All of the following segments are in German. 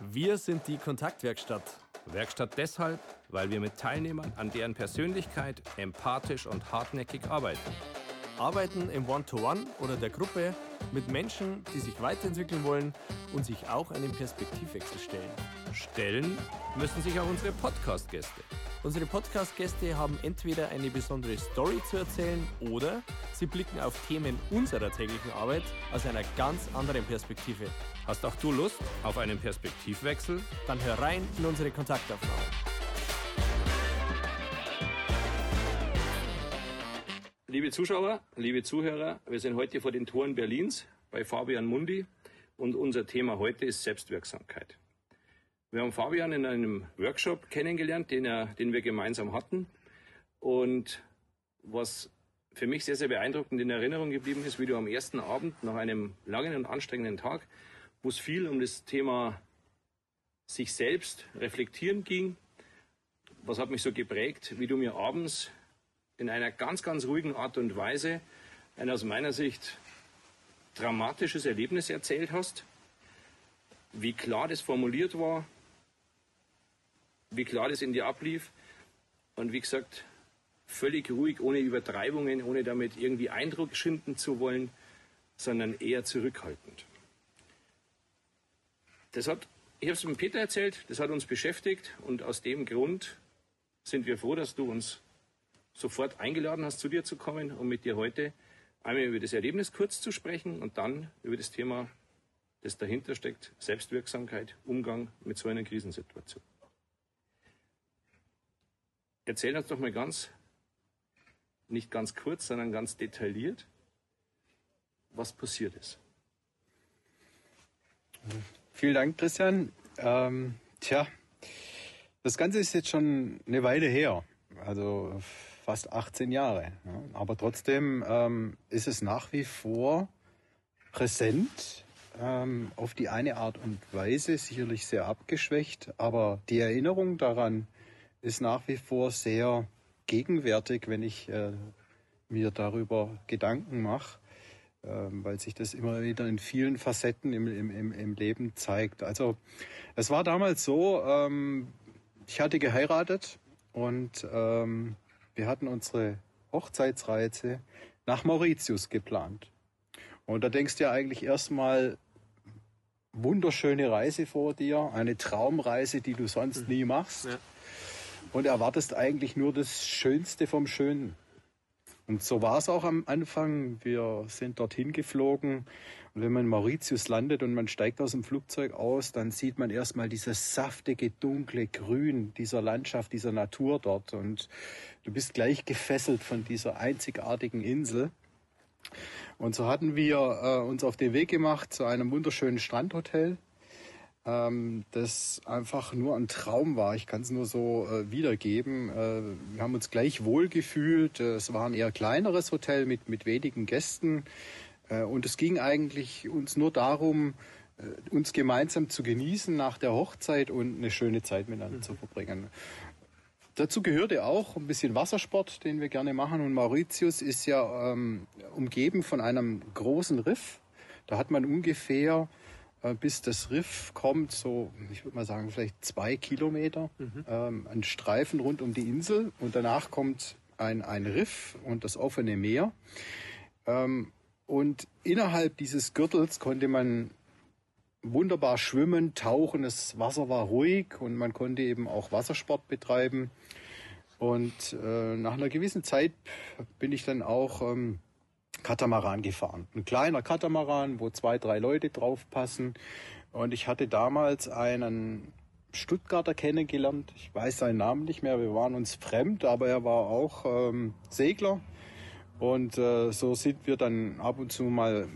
Wir sind die Kontaktwerkstatt. Werkstatt deshalb, weil wir mit Teilnehmern an deren Persönlichkeit empathisch und hartnäckig arbeiten. Arbeiten im One-to-One oder der Gruppe mit Menschen, die sich weiterentwickeln wollen und sich auch einem Perspektivwechsel stellen. Stellen müssen sich auch unsere Podcast-Gäste. Unsere Podcast-Gäste haben entweder eine besondere Story zu erzählen oder sie blicken auf Themen unserer täglichen Arbeit aus einer ganz anderen Perspektive. Hast auch du Lust auf einen Perspektivwechsel? Dann hör rein in unsere Kontaktaufnahme. Liebe Zuschauer, liebe Zuhörer, wir sind heute vor den Toren Berlins bei Fabian Mundi und unser Thema heute ist Selbstwirksamkeit. Wir haben Fabian in einem Workshop kennengelernt, den, er, den wir gemeinsam hatten. Und was für mich sehr, sehr beeindruckend in Erinnerung geblieben ist, wie du am ersten Abend nach einem langen und anstrengenden Tag, wo es viel um das Thema sich selbst reflektieren ging, was hat mich so geprägt, wie du mir abends in einer ganz, ganz ruhigen Art und Weise ein aus meiner Sicht dramatisches Erlebnis erzählt hast, wie klar das formuliert war, wie klar das in dir ablief. Und wie gesagt, völlig ruhig, ohne Übertreibungen, ohne damit irgendwie Eindruck schinden zu wollen, sondern eher zurückhaltend. Das hat, ich habe es mit Peter erzählt, das hat uns beschäftigt und aus dem Grund sind wir froh, dass du uns sofort eingeladen hast, zu dir zu kommen, um mit dir heute einmal über das Erlebnis kurz zu sprechen und dann über das Thema, das dahinter steckt, Selbstwirksamkeit, Umgang mit so einer Krisensituation. Erzähl uns doch mal ganz, nicht ganz kurz, sondern ganz detailliert, was passiert ist. Vielen Dank, Christian. Ähm, tja, das Ganze ist jetzt schon eine Weile her, also fast 18 Jahre. Ja. Aber trotzdem ähm, ist es nach wie vor präsent, ähm, auf die eine Art und Weise, sicherlich sehr abgeschwächt, aber die Erinnerung daran, ist nach wie vor sehr gegenwärtig, wenn ich äh, mir darüber Gedanken mache, weil sich das immer wieder in vielen Facetten im, im, im Leben zeigt. Also es war damals so, ähm, ich hatte geheiratet und ähm, wir hatten unsere Hochzeitsreise nach Mauritius geplant. Und da denkst du ja eigentlich erstmal, wunderschöne Reise vor dir, eine Traumreise, die du sonst mhm. nie machst. Ja und erwartest eigentlich nur das Schönste vom Schönen. Und so war es auch am Anfang. Wir sind dorthin geflogen und wenn man in Mauritius landet und man steigt aus dem Flugzeug aus, dann sieht man erstmal dieses saftige, dunkle Grün dieser Landschaft, dieser Natur dort und du bist gleich gefesselt von dieser einzigartigen Insel. Und so hatten wir äh, uns auf den Weg gemacht zu einem wunderschönen Strandhotel ähm, das einfach nur ein Traum war. Ich kann es nur so äh, wiedergeben. Äh, wir haben uns gleich wohl gefühlt. Äh, es war ein eher kleineres Hotel mit, mit wenigen Gästen. Äh, und es ging eigentlich uns nur darum, äh, uns gemeinsam zu genießen nach der Hochzeit und eine schöne Zeit miteinander mhm. zu verbringen. Dazu gehörte auch ein bisschen Wassersport, den wir gerne machen. Und Mauritius ist ja ähm, umgeben von einem großen Riff. Da hat man ungefähr äh, bis das Riff kommt, so, ich würde mal sagen, vielleicht zwei Kilometer, mhm. ähm, ein Streifen rund um die Insel und danach kommt ein, ein Riff und das offene Meer. Ähm, und innerhalb dieses Gürtels konnte man wunderbar schwimmen, tauchen, das Wasser war ruhig und man konnte eben auch Wassersport betreiben. Und äh, nach einer gewissen Zeit bin ich dann auch ähm, Katamaran gefahren. Ein kleiner Katamaran, wo zwei, drei Leute drauf passen. Und ich hatte damals einen Stuttgarter kennengelernt. Ich weiß seinen Namen nicht mehr. Wir waren uns fremd, aber er war auch ähm, Segler. Und äh, so sind wir dann ab und zu mal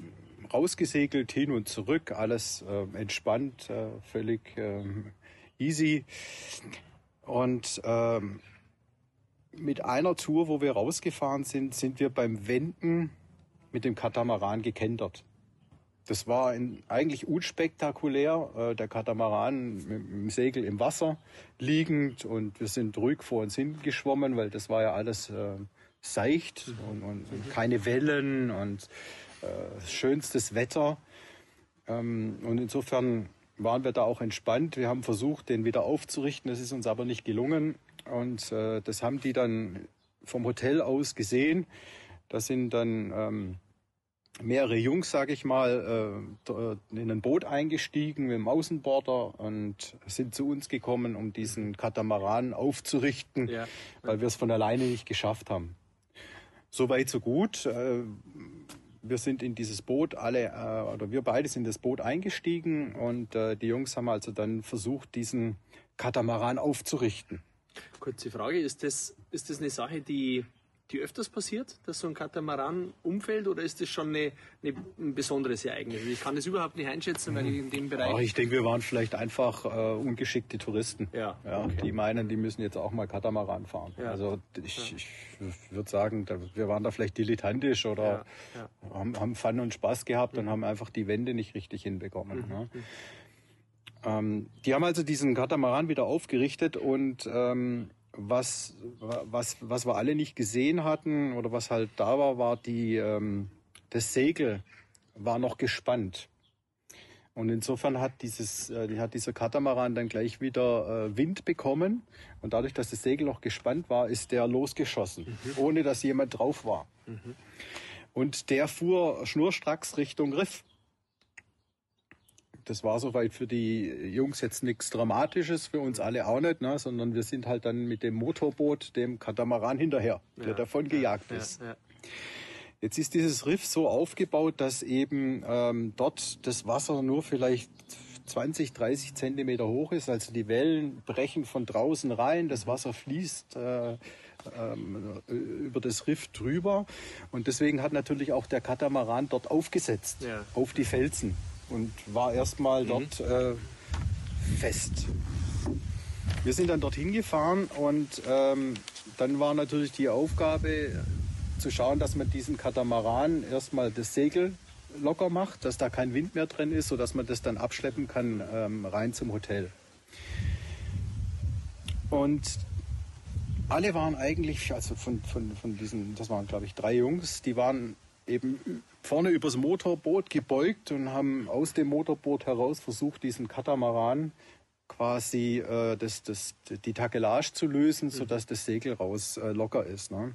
rausgesegelt, hin und zurück. Alles äh, entspannt, äh, völlig äh, easy. Und ähm, mit einer Tour, wo wir rausgefahren sind, sind wir beim Wenden mit dem Katamaran gekentert. Das war in, eigentlich unspektakulär. Äh, der Katamaran mit dem Segel im Wasser liegend und wir sind ruhig vor uns hingeschwommen, weil das war ja alles äh, seicht und, und, und, keine Wellen und äh, schönstes Wetter. Ähm, und insofern waren wir da auch entspannt. Wir haben versucht, den wieder aufzurichten. Das ist uns aber nicht gelungen. Und äh, das haben die dann vom Hotel aus gesehen. Da sind dann ähm, mehrere Jungs, sage ich mal, äh, in ein Boot eingestiegen mit dem Außenborder und sind zu uns gekommen, um diesen Katamaran aufzurichten, ja. weil wir es von alleine nicht geschafft haben. Soweit, so gut. Äh, wir sind in dieses Boot alle, äh, oder wir beide sind in das Boot eingestiegen und äh, die Jungs haben also dann versucht, diesen Katamaran aufzurichten. Kurze Frage, ist das, ist das eine Sache, die die öfters passiert, dass so ein Katamaran umfällt oder ist das schon eine, eine, ein besonderes Ereignis? Ich kann das überhaupt nicht einschätzen, weil ich in dem Bereich. Ach, ich denke, wir waren vielleicht einfach äh, ungeschickte Touristen. Ja, ja okay. Die meinen, die müssen jetzt auch mal Katamaran fahren. Ja. Also ich, ja. ich würde sagen, da, wir waren da vielleicht dilettantisch oder. Haben, haben Fun und Spaß gehabt mhm. und haben einfach die Wände nicht richtig hinbekommen. Mhm. Ne? Mhm. Ähm, die haben also diesen Katamaran wieder aufgerichtet und ähm, was, was, was wir alle nicht gesehen hatten oder was halt da war, war die, ähm, das Segel war noch gespannt. Und insofern hat dieses, äh, hat dieser Katamaran dann gleich wieder äh, Wind bekommen. Und dadurch, dass das Segel noch gespannt war, ist der losgeschossen, mhm. ohne dass jemand drauf war. Mhm. Und der fuhr schnurstracks Richtung Riff das war soweit für die Jungs jetzt nichts Dramatisches, für uns alle auch nicht, ne? sondern wir sind halt dann mit dem Motorboot, dem Katamaran hinterher, der ja, davon gejagt ja, ist. Ja, Jetzt ist dieses Riff so aufgebaut, dass eben ähm, dort das Wasser nur vielleicht 20, 30 Zentimeter hoch ist. Also die Wellen brechen von draußen rein, das Wasser fließt äh, ähm, über das Riff drüber. Und deswegen hat natürlich auch der Katamaran dort aufgesetzt, ja. auf die Felsen und war erstmal mhm. dort äh, fest. Wir sind dann dorthin gefahren und ähm, dann war natürlich die Aufgabe zu schauen, dass man diesen Katamaran erstmal das Segel locker macht, dass da kein Wind mehr drin ist, sodass man das dann abschleppen kann ähm, rein zum Hotel. Und alle waren eigentlich, also von, von, von diesen, das waren glaube ich drei Jungs, die waren eben vorne übers Motorboot gebeugt und haben aus dem Motorboot heraus versucht, diesen Katamaran quasi äh, das, das, die Takelage zu lösen, mhm. sodass das Segel raus äh, locker ist. Ne?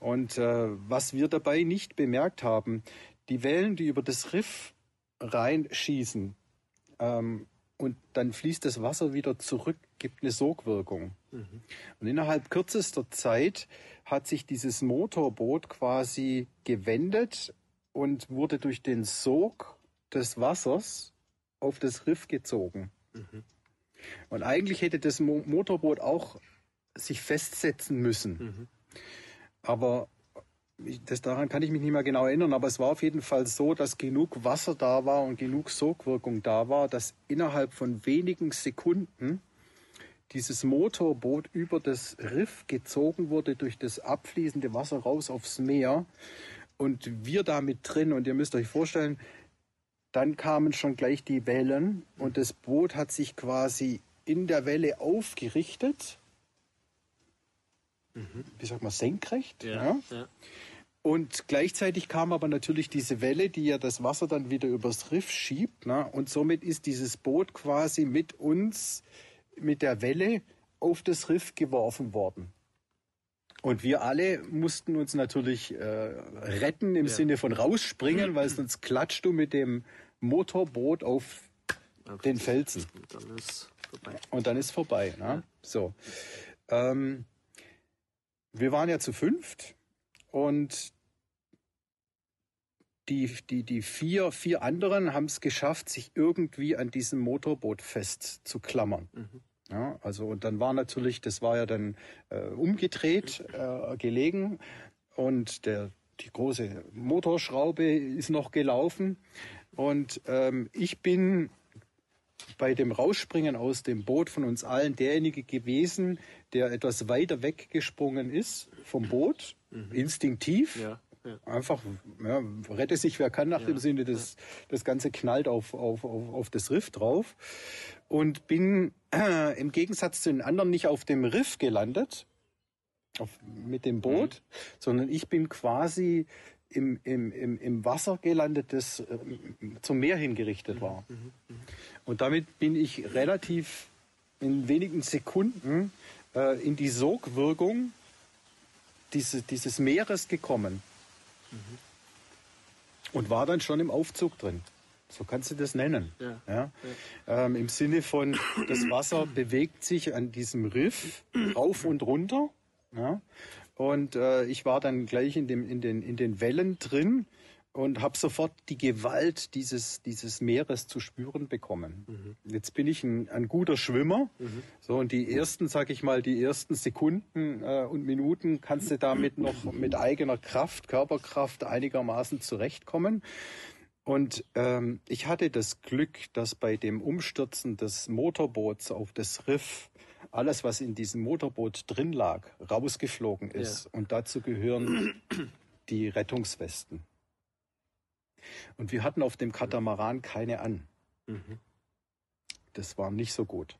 Und äh, was wir dabei nicht bemerkt haben, die Wellen, die über das Riff reinschießen ähm, und dann fließt das Wasser wieder zurück, gibt eine Sogwirkung. Mhm. Und innerhalb kürzester Zeit hat sich dieses Motorboot quasi gewendet und wurde durch den Sog des Wassers auf das Riff gezogen. Mhm. Und eigentlich hätte das Mo Motorboot auch sich festsetzen müssen. Mhm. Aber das, daran kann ich mich nicht mehr genau erinnern, aber es war auf jeden Fall so, dass genug Wasser da war und genug Sogwirkung da war, dass innerhalb von wenigen Sekunden dieses Motorboot über das Riff gezogen wurde durch das abfließende Wasser raus aufs Meer und wir da mit drin und ihr müsst euch vorstellen, dann kamen schon gleich die Wellen und das Boot hat sich quasi in der Welle aufgerichtet. Mhm. Wie sagt man, senkrecht. Ja, ja. ja. Und gleichzeitig kam aber natürlich diese Welle, die ja das Wasser dann wieder übers Riff schiebt. Ne? Und somit ist dieses Boot quasi mit uns mit der Welle auf das Riff geworfen worden. Und wir alle mussten uns natürlich äh, retten im ja. Sinne von rausspringen, weil sonst klatscht du mit dem Motorboot auf, auf den Felsen. Und dann ist vorbei. Und dann ist vorbei. Ne? Ja. So. Ähm, wir waren ja zu fünft und die, die, die vier, vier anderen haben es geschafft, sich irgendwie an diesem Motorboot festzuklammern. Mhm. Ja, also und dann war natürlich, das war ja dann äh, umgedreht, äh, gelegen und der, die große Motorschraube ist noch gelaufen und ähm, ich bin bei dem Rausspringen aus dem Boot von uns allen derjenige gewesen, der etwas weiter weggesprungen ist vom Boot, mhm. instinktiv. Ja. Ja. Einfach, ja, rette sich wer kann nach ja. dem Sinne, das, das Ganze knallt auf, auf, auf, auf das Riff drauf. Und bin äh, im Gegensatz zu den anderen nicht auf dem Riff gelandet, auf, mit dem Boot, mhm. sondern ich bin quasi im, im, im, im Wasser gelandet, das äh, zum Meer hingerichtet war. Und damit bin ich relativ in wenigen Sekunden äh, in die Sogwirkung diese, dieses Meeres gekommen. Und war dann schon im Aufzug drin. So kannst du das nennen. Ja. Ja? Ähm, Im Sinne von, das Wasser bewegt sich an diesem Riff rauf und runter. Ja? Und äh, ich war dann gleich in, dem, in, den, in den Wellen drin und habe sofort die Gewalt dieses, dieses Meeres zu spüren bekommen. Jetzt bin ich ein, ein guter Schwimmer. So, und die ersten, sag ich mal, die ersten Sekunden äh, und Minuten kannst du damit noch mit eigener Kraft, Körperkraft einigermaßen zurechtkommen. Und ähm, ich hatte das Glück, dass bei dem Umstürzen des Motorboots auf das Riff alles, was in diesem Motorboot drin lag, rausgeflogen ist. Und dazu gehören die Rettungswesten. Und wir hatten auf dem Katamaran keine an. Das war nicht so gut.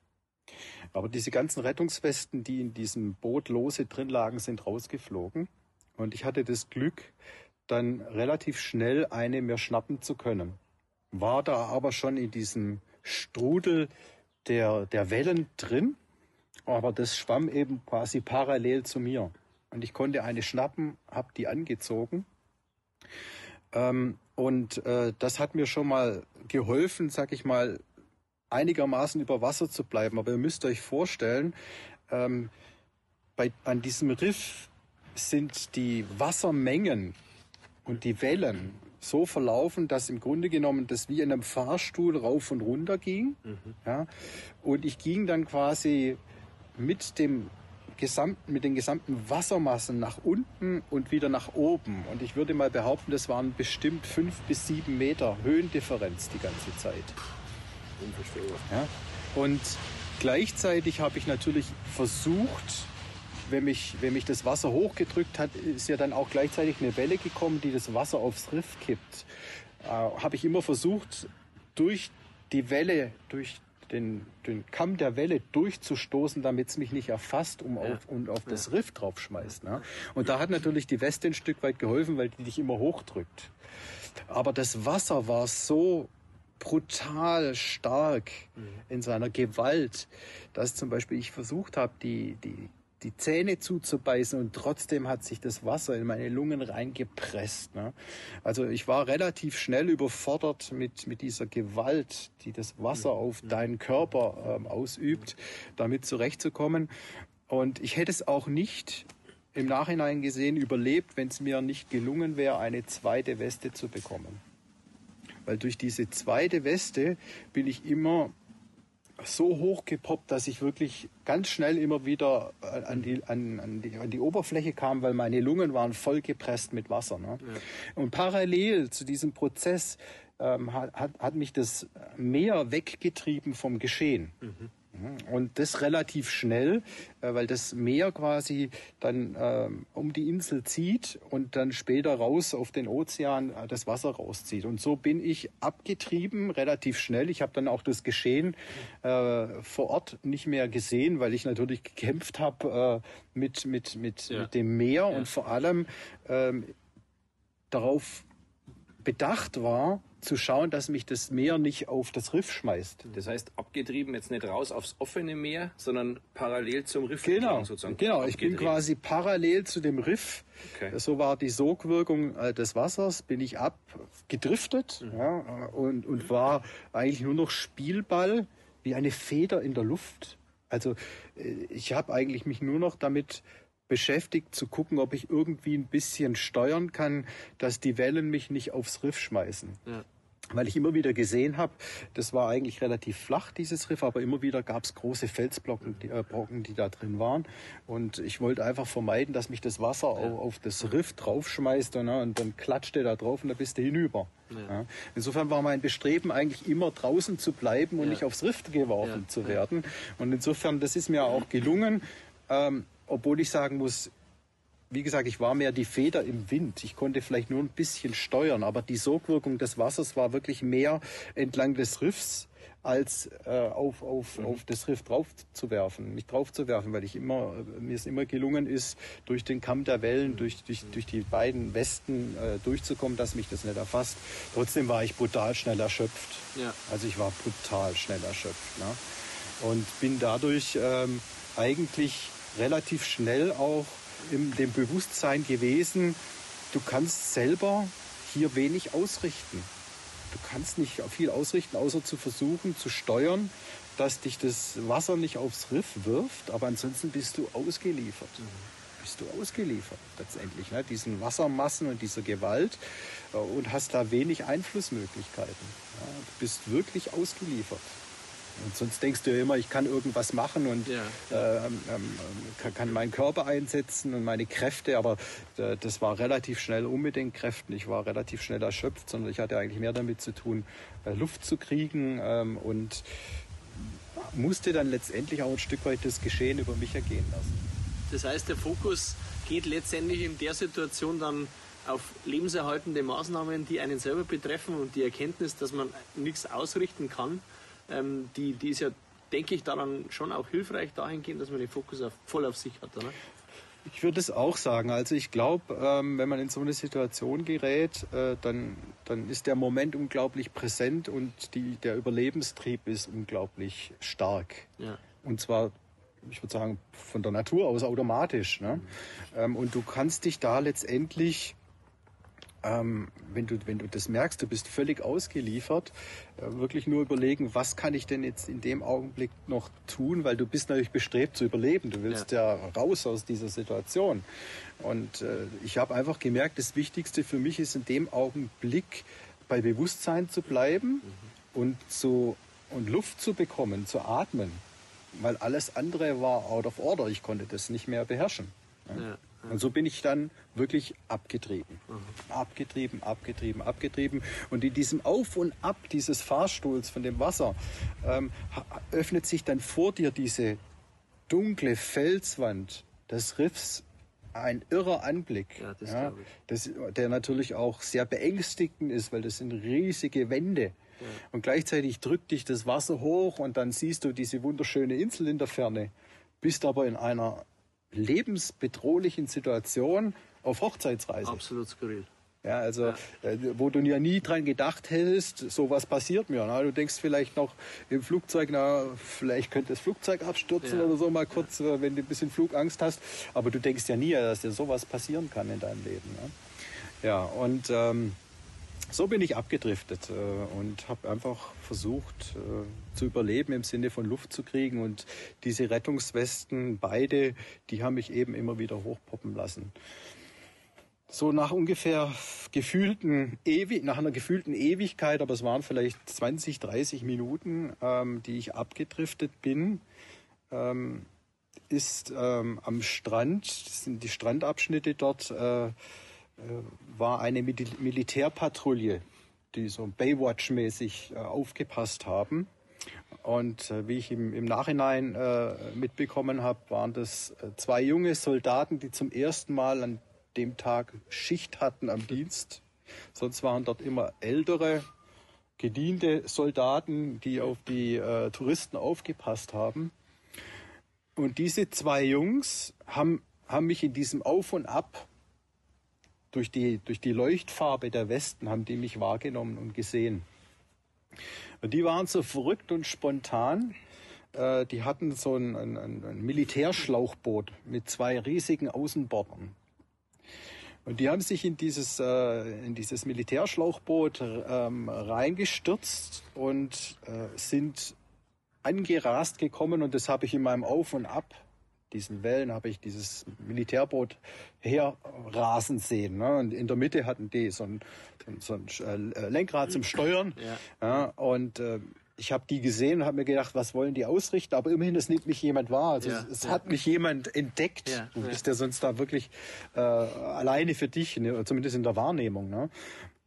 Aber diese ganzen Rettungswesten, die in diesem Boot lose drin lagen, sind rausgeflogen. Und ich hatte das Glück, dann relativ schnell eine mir schnappen zu können. War da aber schon in diesem Strudel der, der Wellen drin, aber das schwamm eben quasi parallel zu mir. Und ich konnte eine schnappen, habe die angezogen. Ähm, und äh, das hat mir schon mal geholfen, sag ich mal, einigermaßen über Wasser zu bleiben. Aber ihr müsst euch vorstellen, ähm, bei, an diesem Riff sind die Wassermengen und die Wellen so verlaufen, dass im Grunde genommen das wie in einem Fahrstuhl rauf und runter ging. Ja, und ich ging dann quasi mit dem gesamten, mit den gesamten Wassermassen nach unten und wieder nach oben. Und ich würde mal behaupten, das waren bestimmt fünf bis sieben Meter Höhendifferenz die ganze Zeit. Unvorstellbar. Ja? Und gleichzeitig habe ich natürlich versucht, wenn mich, wenn mich das Wasser hochgedrückt hat, ist ja dann auch gleichzeitig eine Welle gekommen, die das Wasser aufs Riff kippt. Äh, habe ich immer versucht, durch die Welle, durch den, den Kamm der Welle durchzustoßen, damit es mich nicht erfasst um auf, und auf das Riff draufschmeißt. Ne? Und da hat natürlich die Weste ein Stück weit geholfen, weil die dich immer hochdrückt. Aber das Wasser war so brutal stark in seiner Gewalt, dass zum Beispiel ich versucht habe, die, die, die Zähne zuzubeißen und trotzdem hat sich das Wasser in meine Lungen reingepresst. Ne? Also ich war relativ schnell überfordert mit, mit dieser Gewalt, die das Wasser auf deinen Körper ähm, ausübt, damit zurechtzukommen. Und ich hätte es auch nicht im Nachhinein gesehen überlebt, wenn es mir nicht gelungen wäre, eine zweite Weste zu bekommen. Weil durch diese zweite Weste bin ich immer so hoch gepoppt, dass ich wirklich ganz schnell immer wieder an die, an, an die, an die Oberfläche kam, weil meine Lungen waren voll gepresst mit Wasser. Ne? Und parallel zu diesem Prozess ähm, hat, hat, hat mich das Meer weggetrieben vom Geschehen. Und das relativ schnell, äh, weil das Meer quasi dann ähm, um die Insel zieht und dann später raus auf den Ozean äh, das Wasser rauszieht. Und so bin ich abgetrieben, relativ schnell. Ich habe dann auch das Geschehen äh, vor Ort nicht mehr gesehen, weil ich natürlich gekämpft habe äh, mit, mit, mit, Ja. mit dem Meer und vor allem ähm, darauf bedacht war, zu schauen, dass mich das Meer nicht auf das Riff schmeißt. Das heißt, abgetrieben jetzt nicht raus aufs offene Meer, sondern parallel zum Riff Genau, sozusagen. genau. Ich bin quasi parallel zu dem Riff. Okay. So war die Sogwirkung äh, des Wassers, bin ich abgedriftet Mhm. ja, äh, und, und war eigentlich nur noch Spielball wie eine Feder in der Luft. Also äh, ich habe eigentlich mich nur noch damit beschäftigt zu gucken, ob ich irgendwie ein bisschen steuern kann, dass die Wellen mich nicht aufs Riff schmeißen. Ja. Weil ich immer wieder gesehen habe, das war eigentlich relativ flach, dieses Riff, aber immer wieder gab es große Felsbrocken, die, äh, Brocken, die da drin waren. Und ich wollte einfach vermeiden, dass mich das Wasser au- auf das Riff draufschmeißt und, ne, und dann klatscht der da drauf und da bist du hinüber. Ja. Insofern war mein Bestreben eigentlich immer draußen zu bleiben und Ja. nicht aufs Riff geworfen Ja, zu ja. werden. Und insofern, das ist mir auch gelungen, ähm, obwohl ich sagen muss, wie gesagt, ich war mehr die Feder im Wind. Ich konnte vielleicht nur ein bisschen steuern, aber die Sogwirkung des Wassers war wirklich mehr entlang des Riffs als äh, auf, auf, mhm. auf das Riff drauf zu werfen, mich drauf zu werfen, weil ich immer, mir es immer gelungen ist, durch den Kamm der Wellen, mhm. durch, durch, durch die beiden Westen äh, durchzukommen, dass mich das nicht erfasst. Trotzdem war ich brutal schnell erschöpft. Ja. Also ich war brutal schnell erschöpft. Ne? Und bin dadurch ähm, eigentlich relativ schnell auch in dem Bewusstsein gewesen, du kannst selber hier wenig ausrichten du kannst nicht viel ausrichten, außer zu versuchen zu steuern, dass dich das Wasser nicht aufs Riff wirft, aber ansonsten bist du ausgeliefert. Bist du ausgeliefert letztendlich, ne? diesen Wassermassen und dieser Gewalt äh, und hast da wenig Einflussmöglichkeiten. Ja? Du bist wirklich ausgeliefert. Und sonst denkst du ja immer, ich kann irgendwas machen und ja. ähm, ähm, kann, kann, meinen Körper einsetzen und meine Kräfte, aber äh, das war relativ schnell um mit den Kräften. Ich war relativ schnell erschöpft, sondern ich hatte eigentlich mehr damit zu tun, äh, Luft zu kriegen ähm, und musste dann letztendlich auch ein Stück weit das Geschehen über mich ergehen lassen. Das heißt, der Fokus geht letztendlich in der Situation dann auf lebenserhaltende Maßnahmen, die einen selber betreffen und die Erkenntnis, dass man nichts ausrichten kann ähm, die, die ist ja, denke ich, daran schon auch hilfreich dahingehend, dass man den Fokus auf, voll auf sich hat, oder? Ich würde es auch sagen. Also ich glaube, ähm, wenn man in so eine Situation gerät, äh, dann, dann ist der Moment unglaublich präsent und die, der Überlebenstrieb ist unglaublich stark. Ja. Und zwar, ich würde sagen, von der Natur aus automatisch. Ne? Mhm. Ähm, und du kannst dich da letztendlich ähm, wenn, du, wenn du das merkst, du bist völlig ausgeliefert, äh, wirklich nur überlegen, was kann ich denn jetzt in dem Augenblick noch tun, weil du bist natürlich bestrebt zu überleben. Du willst ja, ja raus aus dieser Situation. Und äh, ich habe einfach gemerkt, das Wichtigste für mich ist in dem Augenblick bei Bewusstsein zu bleiben mhm. und, zu, und Luft zu bekommen, zu atmen. Weil alles andere war out of order. Ich konnte das nicht mehr beherrschen. Ja. Und so bin ich dann wirklich abgetrieben. Abgetrieben, abgetrieben, abgetrieben. Und in diesem Auf und Ab dieses Fahrstuhls von dem Wasser ähm, öffnet sich dann vor dir diese dunkle Felswand des Riffs. Ein irrer Anblick, ja, das ja, das, der natürlich auch sehr beängstigend ist, weil das sind riesige Wände. Ja. Und gleichzeitig drückt dich das Wasser hoch und dann siehst du diese wunderschöne Insel in der Ferne, bist aber in einer lebensbedrohlichen Situation auf Hochzeitsreise. Absolut skurril. Ja, also ja. Äh, wo du ja nie dran gedacht hättest, sowas passiert mir. Na, du denkst vielleicht noch im Flugzeug, na, vielleicht könnte das Flugzeug abstürzen ja. oder so mal kurz, ja. Äh, wenn du ein bisschen Flugangst hast. Aber du denkst ja nie, dass dir sowas passieren kann in deinem Leben. Ne? Ja, und ähm, so bin ich abgedriftet äh, und habe einfach versucht äh, zu überleben im Sinne von Luft zu kriegen. Und diese Rettungswesten, beide, die haben mich eben immer wieder hochpoppen lassen. So nach ungefähr gefühlten Ewig, nach einer gefühlten Ewigkeit, aber es waren vielleicht 20, 30 Minuten, ähm, die ich abgedriftet bin, ähm, ist ähm, am Strand, das sind die Strandabschnitte dort, äh, war eine Militärpatrouille, die so Baywatch-mäßig äh, aufgepasst haben. Und äh, wie ich im, im Nachhinein äh, mitbekommen habe, waren das äh, zwei junge Soldaten, die zum ersten Mal an dem Tag Schicht hatten am Dienst. Sonst waren dort immer ältere, gediente Soldaten, die auf die äh, Touristen aufgepasst haben. Und diese zwei Jungs haben, haben mich in diesem Auf und Ab durch die, durch die Leuchtfarbe der Westen haben die mich wahrgenommen und gesehen. Und die waren so verrückt und spontan. Äh, die hatten so ein, ein, ein Militärschlauchboot mit zwei riesigen Außenbordern. Und die haben sich in dieses, äh, in dieses Militärschlauchboot ähm, reingestürzt und äh, sind angerast gekommen und das habe ich in meinem Auf und Ab diesen Wellen habe ich dieses Militärboot herrasen sehen. Ne? Und in der Mitte hatten die so ein, so ein äh, Lenkrad zum Steuern. Ja. ja und äh, ich habe die gesehen und habe mir gedacht, was wollen die ausrichten? Aber immerhin, es nimmt mich jemand wahr. Also ja, es, ja. hat mich jemand entdeckt. Ja, du bist ja sonst da wirklich äh, alleine für dich, ne? zumindest in der Wahrnehmung. Ne?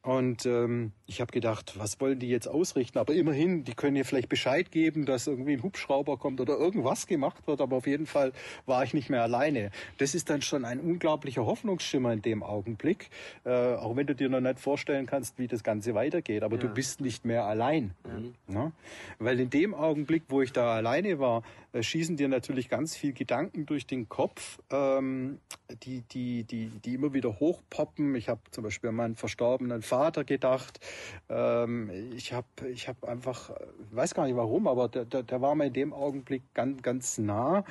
Und ähm, ich habe gedacht, was wollen die jetzt ausrichten? Aber immerhin, die können ja vielleicht Bescheid geben, dass irgendwie ein Hubschrauber kommt oder irgendwas gemacht wird. Aber auf jeden Fall war ich nicht mehr alleine. Das ist dann schon ein unglaublicher Hoffnungsschimmer in dem Augenblick. Äh, auch wenn du dir noch nicht vorstellen kannst, wie das Ganze weitergeht. Aber ja. du bist nicht mehr allein. Mhm. Ja? Weil in dem Augenblick, wo ich da alleine war, äh, schießen dir natürlich ganz viel Gedanken durch den Kopf, ähm, die, die, die, die immer wieder hochpoppen. Ich habe zum Beispiel meinen verstorbenen Vater gedacht. Ähm, ich habe ich hab einfach, weiß gar nicht warum, aber der, der, der war mir in dem Augenblick ganz, ganz nah.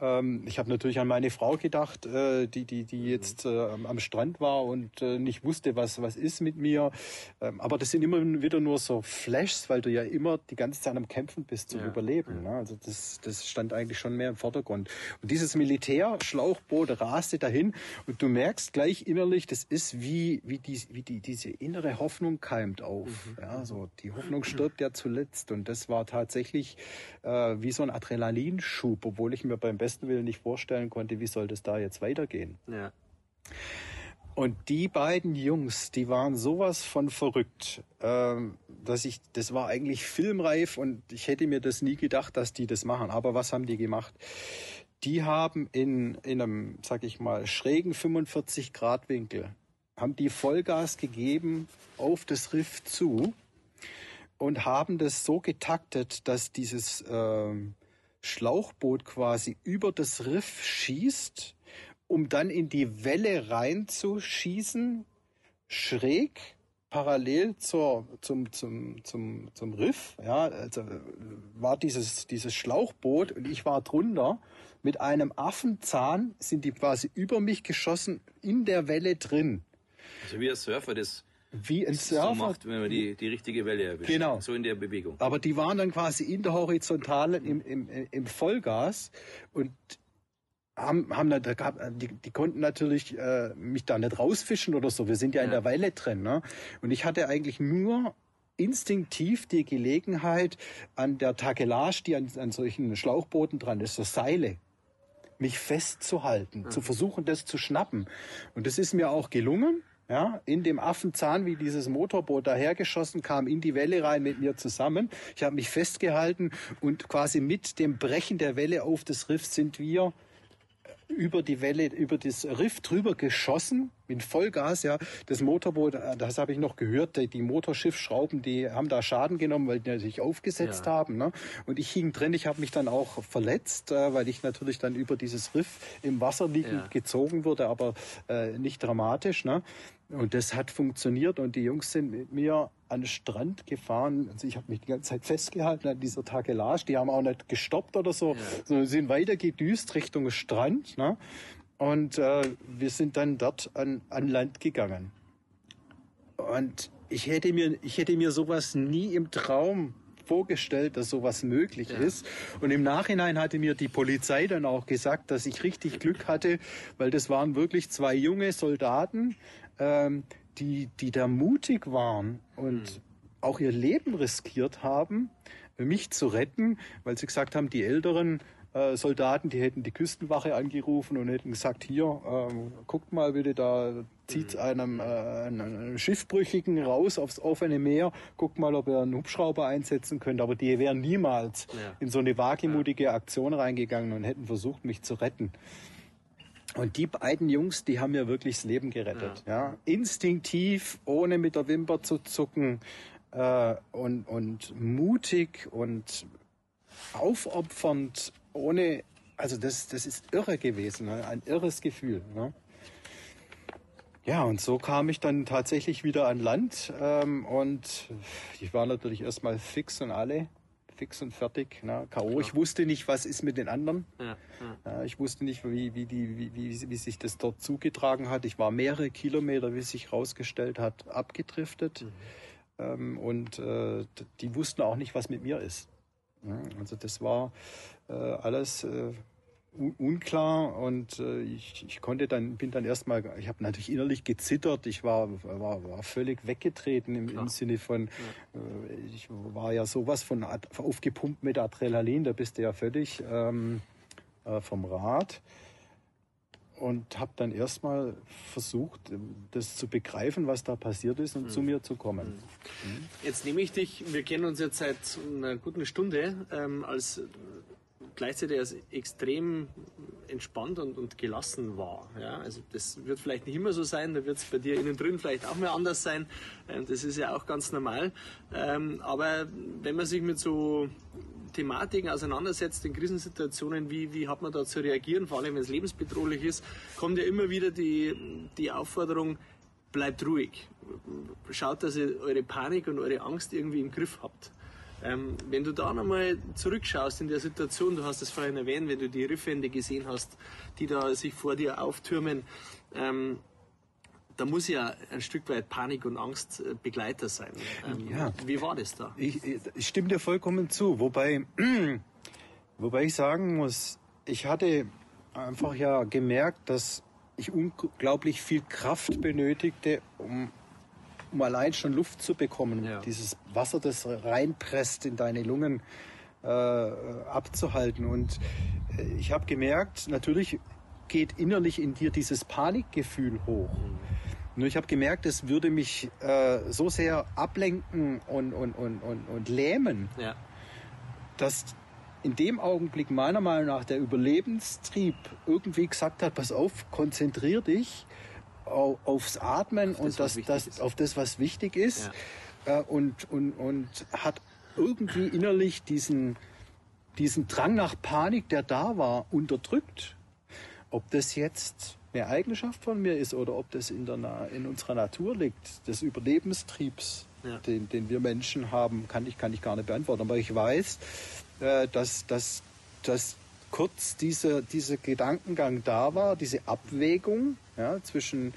Ähm, ich habe natürlich an meine Frau gedacht, äh, die, die, die jetzt äh, am Strand war und äh, nicht wusste, was, was ist mit mir. Ähm, aber das sind immer wieder nur so Flashs, weil du ja immer die ganze Zeit am Kämpfen bist zum ja. Überleben. Ne? Also das, das stand eigentlich schon mehr im Vordergrund. Und dieses Militärschlauchboot raste dahin und du merkst gleich innerlich, das ist wie, wie, die, wie die, diese innere Hoffnung keimt auf. Mhm. Ja, so die Hoffnung stirbt ja zuletzt. Und das war tatsächlich äh, wie so ein Adrenalinschub, obwohl ich mir beim besten Willen nicht vorstellen konnte, wie soll das da jetzt weitergehen. Ja. Und die beiden Jungs, die waren sowas von verrückt, ähm, dass ich, das war eigentlich filmreif und ich hätte mir das nie gedacht, dass die das machen. Aber was haben die gemacht? Die haben in, in einem, sag ich mal, schrägen 45 Grad Winkel, haben die Vollgas gegeben auf das Riff zu und haben das so getaktet, dass dieses ähm, Schlauchboot quasi über das Riff schießt um dann in die Welle reinzuschießen, schräg parallel zur, zum, zum, zum, zum Riff, ja, also war dieses, dieses Schlauchboot und ich war drunter. Mit einem Affenzahn sind die quasi über mich geschossen in der Welle drin. Also wie ein Surfer das wie ein Surfer. So macht, wenn man die, die richtige Welle erwischt. Genau. So in der Bewegung. Aber die waren dann quasi in der Horizontalen im, im, im Vollgas und haben, haben da, die, die konnten natürlich äh, mich da nicht rausfischen oder so. Wir sind ja, ja. in der Weile drin. Ne? Und ich hatte eigentlich nur instinktiv die Gelegenheit, an der Takelage, die an, an solchen Schlauchbooten dran ist, so Seile, mich festzuhalten, mhm. zu versuchen, das zu schnappen. Und das ist mir auch gelungen. Ja, in dem Affenzahn, wie dieses Motorboot dahergeschossen kam, in die Welle rein mit mir zusammen. Ich habe mich festgehalten und quasi mit dem Brechen der Welle auf das Riff sind wir über die Welle, über das Riff drüber geschossen mit Vollgas. Ja, das Motorboot, äh, das habe ich noch gehört, die Motorschiffschrauben, die haben da Schaden genommen, weil die sich aufgesetzt ja. haben. Ne? Und ich hing drin, ich habe mich dann auch verletzt, äh, weil ich natürlich dann über dieses Riff im Wasser liegend ja. gezogen wurde, aber äh, nicht dramatisch. Ne? Und das hat funktioniert und die Jungs sind mit mir an den Strand gefahren. Also ich habe mich die ganze Zeit festgehalten an dieser Takelage. Die haben auch nicht gestoppt oder so, ja. sondern sind weiter gedüst Richtung Strand. Ne? Und äh, wir sind dann dort an, an Land gegangen. Und ich hätte mir, ich hätte mir sowas nie im Traum vorgestellt, dass sowas möglich ja. ist. Und im Nachhinein hatte mir die Polizei dann auch gesagt, dass ich richtig Glück hatte, weil das waren wirklich zwei junge Soldaten, ähm, die, die da mutig waren und mhm. auch ihr Leben riskiert haben, mich zu retten, weil sie gesagt haben, die Älteren äh, Soldaten, die hätten die Küstenwache angerufen und hätten gesagt, hier, ähm, guckt mal bitte, da zieht mhm. einem, äh, einem Schiffbrüchigen raus aufs offene Meer, guckt mal, ob ihr einen Hubschrauber einsetzen könnt. Aber die wären niemals ja. in so eine wagemutige Aktion reingegangen und hätten versucht, mich zu retten. Und die beiden Jungs, die haben mir wirklich das Leben gerettet. Ja. ja. Instinktiv, ohne mit der Wimper zu zucken äh, und, und mutig und aufopfernd, ohne, also das, das ist irre gewesen, ne? ein irres Gefühl. Ne? Ja, und so kam ich dann tatsächlich wieder an Land ähm, und ich war natürlich erstmal fix und alle fix und fertig. Ne? K.O. Ich wusste nicht, was ist mit den anderen. Ja, ja. ich wusste nicht, wie, wie, die, wie, wie, wie sich das dort zugetragen hat. Ich war mehrere Kilometer, wie sich herausgestellt hat, abgedriftet. Mhm. Ähm, und äh, die wussten auch nicht, was mit mir ist. Also das war äh, alles äh, unklar und äh, ich, ich konnte dann bin dann erstmal ich habe natürlich innerlich gezittert ich war war, war völlig weggetreten im, im Sinne von ja. äh, ich war ja sowas von aufgepumpt mit Adrenalin da bist du ja völlig ähm, äh, vom Rad und habe dann erstmal versucht, das zu begreifen, was da passiert ist und mhm. zu mir zu kommen. Mhm. Jetzt nehme ich dich, wir kennen uns jetzt seit einer guten Stunde, ähm, als gleichzeitig als extrem entspannt und, und gelassen war. Ja, also das wird vielleicht nicht immer so sein, da wird es bei dir innen drin vielleicht auch mal anders sein. Ähm, das ist ja auch ganz normal. Ähm, aber wenn man sich mit so Thematiken auseinandersetzt, in Krisensituationen, wie, wie hat man da zu reagieren, vor allem wenn es lebensbedrohlich ist, kommt ja immer wieder die, die Aufforderung, bleibt ruhig. Schaut, dass ihr eure Panik und eure Angst irgendwie im Griff habt. Ähm, wenn du da nochmal zurückschaust in der Situation, du hast es vorhin erwähnt, wenn du die Riffwände gesehen hast, die da sich vor dir auftürmen, ähm, da muss ja ein Stück weit Panik und Angst äh, Begleiter sein. Ähm, ja. Wie war das da? Ich, ich stimme dir vollkommen zu, wobei, wobei ich sagen muss, ich hatte einfach ja gemerkt, dass ich unglaublich viel Kraft benötigte, um, um allein schon Luft zu bekommen. Ja. Dieses Wasser, das reinpresst in deine Lungen, äh, abzuhalten. Und äh, ich habe gemerkt, natürlich geht innerlich in dir dieses Panikgefühl hoch. Mhm. Nur ich habe gemerkt, es würde mich äh, so sehr ablenken und, und, und, und, und lähmen, ja. dass in dem Augenblick meiner Meinung nach der Überlebenstrieb irgendwie gesagt hat, pass auf, konzentrier dich auf, aufs Atmen auf und das, das, auf das, was wichtig ist. Ja. Äh, und, und, und hat irgendwie innerlich diesen, diesen Drang nach Panik, der da war, unterdrückt. Ob das jetzt eine Eigenschaft von mir ist oder ob das in, der, in unserer Natur liegt, des Überlebenstriebs, ja. den, den wir Menschen haben, kann ich, kann ich gar nicht beantworten. Aber ich weiß, äh, dass, dass, dass kurz dieser diese Gedankengang da war, diese Abwägung ja, zwischen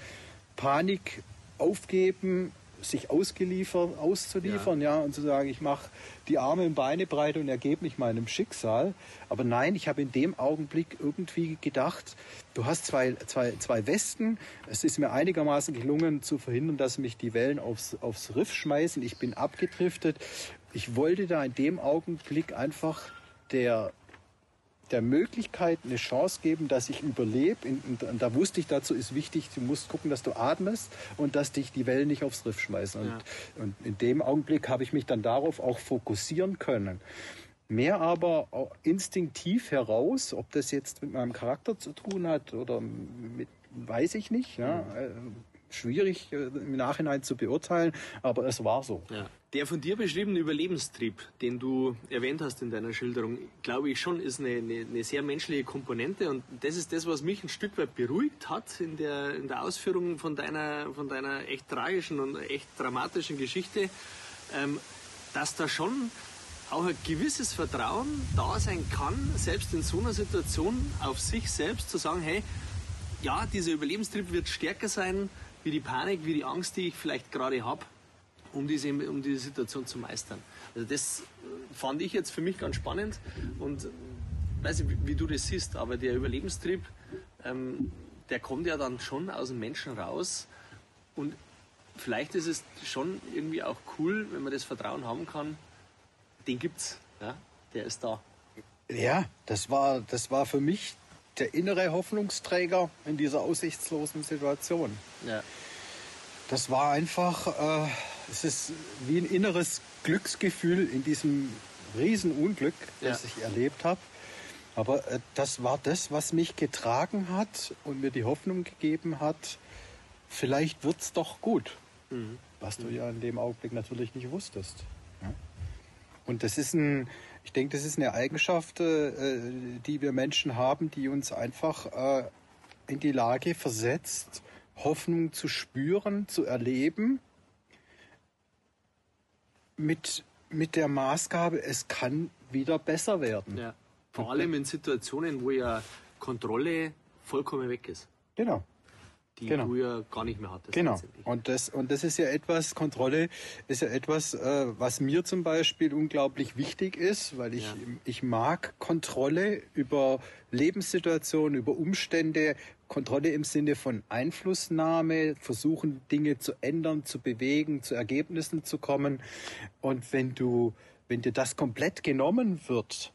Panik, Aufgeben, sich ausgeliefert, auszuliefern, ja. ja, und zu sagen, ich mache die Arme und Beine breit und ergebe mich meinem Schicksal. Aber nein, ich habe in dem Augenblick irgendwie gedacht, du hast zwei, zwei, zwei Westen. Es ist mir einigermaßen gelungen zu verhindern, dass mich die Wellen aufs, aufs Riff schmeißen. Ich bin abgedriftet. Ich wollte da in dem Augenblick einfach der der Möglichkeit eine Chance geben, dass ich überlebe. Und da wusste ich, dazu ist wichtig, du musst gucken, dass du atmest und dass dich die Wellen nicht aufs Riff schmeißen. Und, ja. und in dem Augenblick habe ich mich dann darauf auch fokussieren können. Mehr aber instinktiv heraus, ob das jetzt mit meinem Charakter zu tun hat oder mit, weiß ich nicht. Ja. Mhm schwierig äh, im Nachhinein zu beurteilen, aber es war so. Ja. Der von dir beschriebene Überlebenstrieb, den du erwähnt hast in deiner Schilderung, glaube ich schon, ist eine, eine, eine, sehr menschliche Komponente und das ist das, was mich ein Stück weit beruhigt hat in der, in der Ausführung von deiner, von deiner echt tragischen und echt dramatischen Geschichte, ähm, dass da schon auch ein gewisses Vertrauen da sein kann, selbst in so einer Situation auf sich selbst zu sagen, hey, ja, dieser Überlebenstrieb wird stärker sein, wie die Panik, wie die Angst, die ich vielleicht gerade habe, um diese, um diese Situation zu meistern. Also das äh, fand ich jetzt für mich ganz spannend und äh, weiß nicht, wie, du das siehst, aber der Überlebenstrieb, ähm, der kommt ja dann schon aus dem Menschen raus und vielleicht ist es schon irgendwie auch cool, wenn man das Vertrauen haben kann, den gibt's, ja, der ist da. Ja, das war, das war für mich der innere Hoffnungsträger in dieser aussichtslosen Situation. Ja. Das war einfach, äh, es ist wie ein inneres Glücksgefühl in diesem Riesenunglück, das ja. ich erlebt habe. Aber äh, das war das, was mich getragen hat und mir die Hoffnung gegeben hat, vielleicht wird es doch gut. Mhm. Was du ja in dem Augenblick natürlich nicht wusstest. Ja? Und das ist ein, ich denke, das ist eine Eigenschaft, äh, die wir Menschen haben, die uns einfach äh, in die Lage versetzt, Hoffnung zu spüren, zu erleben, mit, mit der Maßgabe, es kann wieder besser werden. Ja. Vor allem in Situationen, wo ja Kontrolle vollkommen weg ist. Genau die genau. du ja gar nicht mehr hattest. Genau. Und das, und das ist ja etwas, Kontrolle ist ja etwas, äh, was mir zum Beispiel unglaublich wichtig ist, weil ich, ja. ich mag Kontrolle über Lebenssituationen, über Umstände, Kontrolle im Sinne von Einflussnahme, versuchen Dinge zu ändern, zu bewegen, zu Ergebnissen zu kommen. Und wenn du, wenn dir das komplett genommen wird,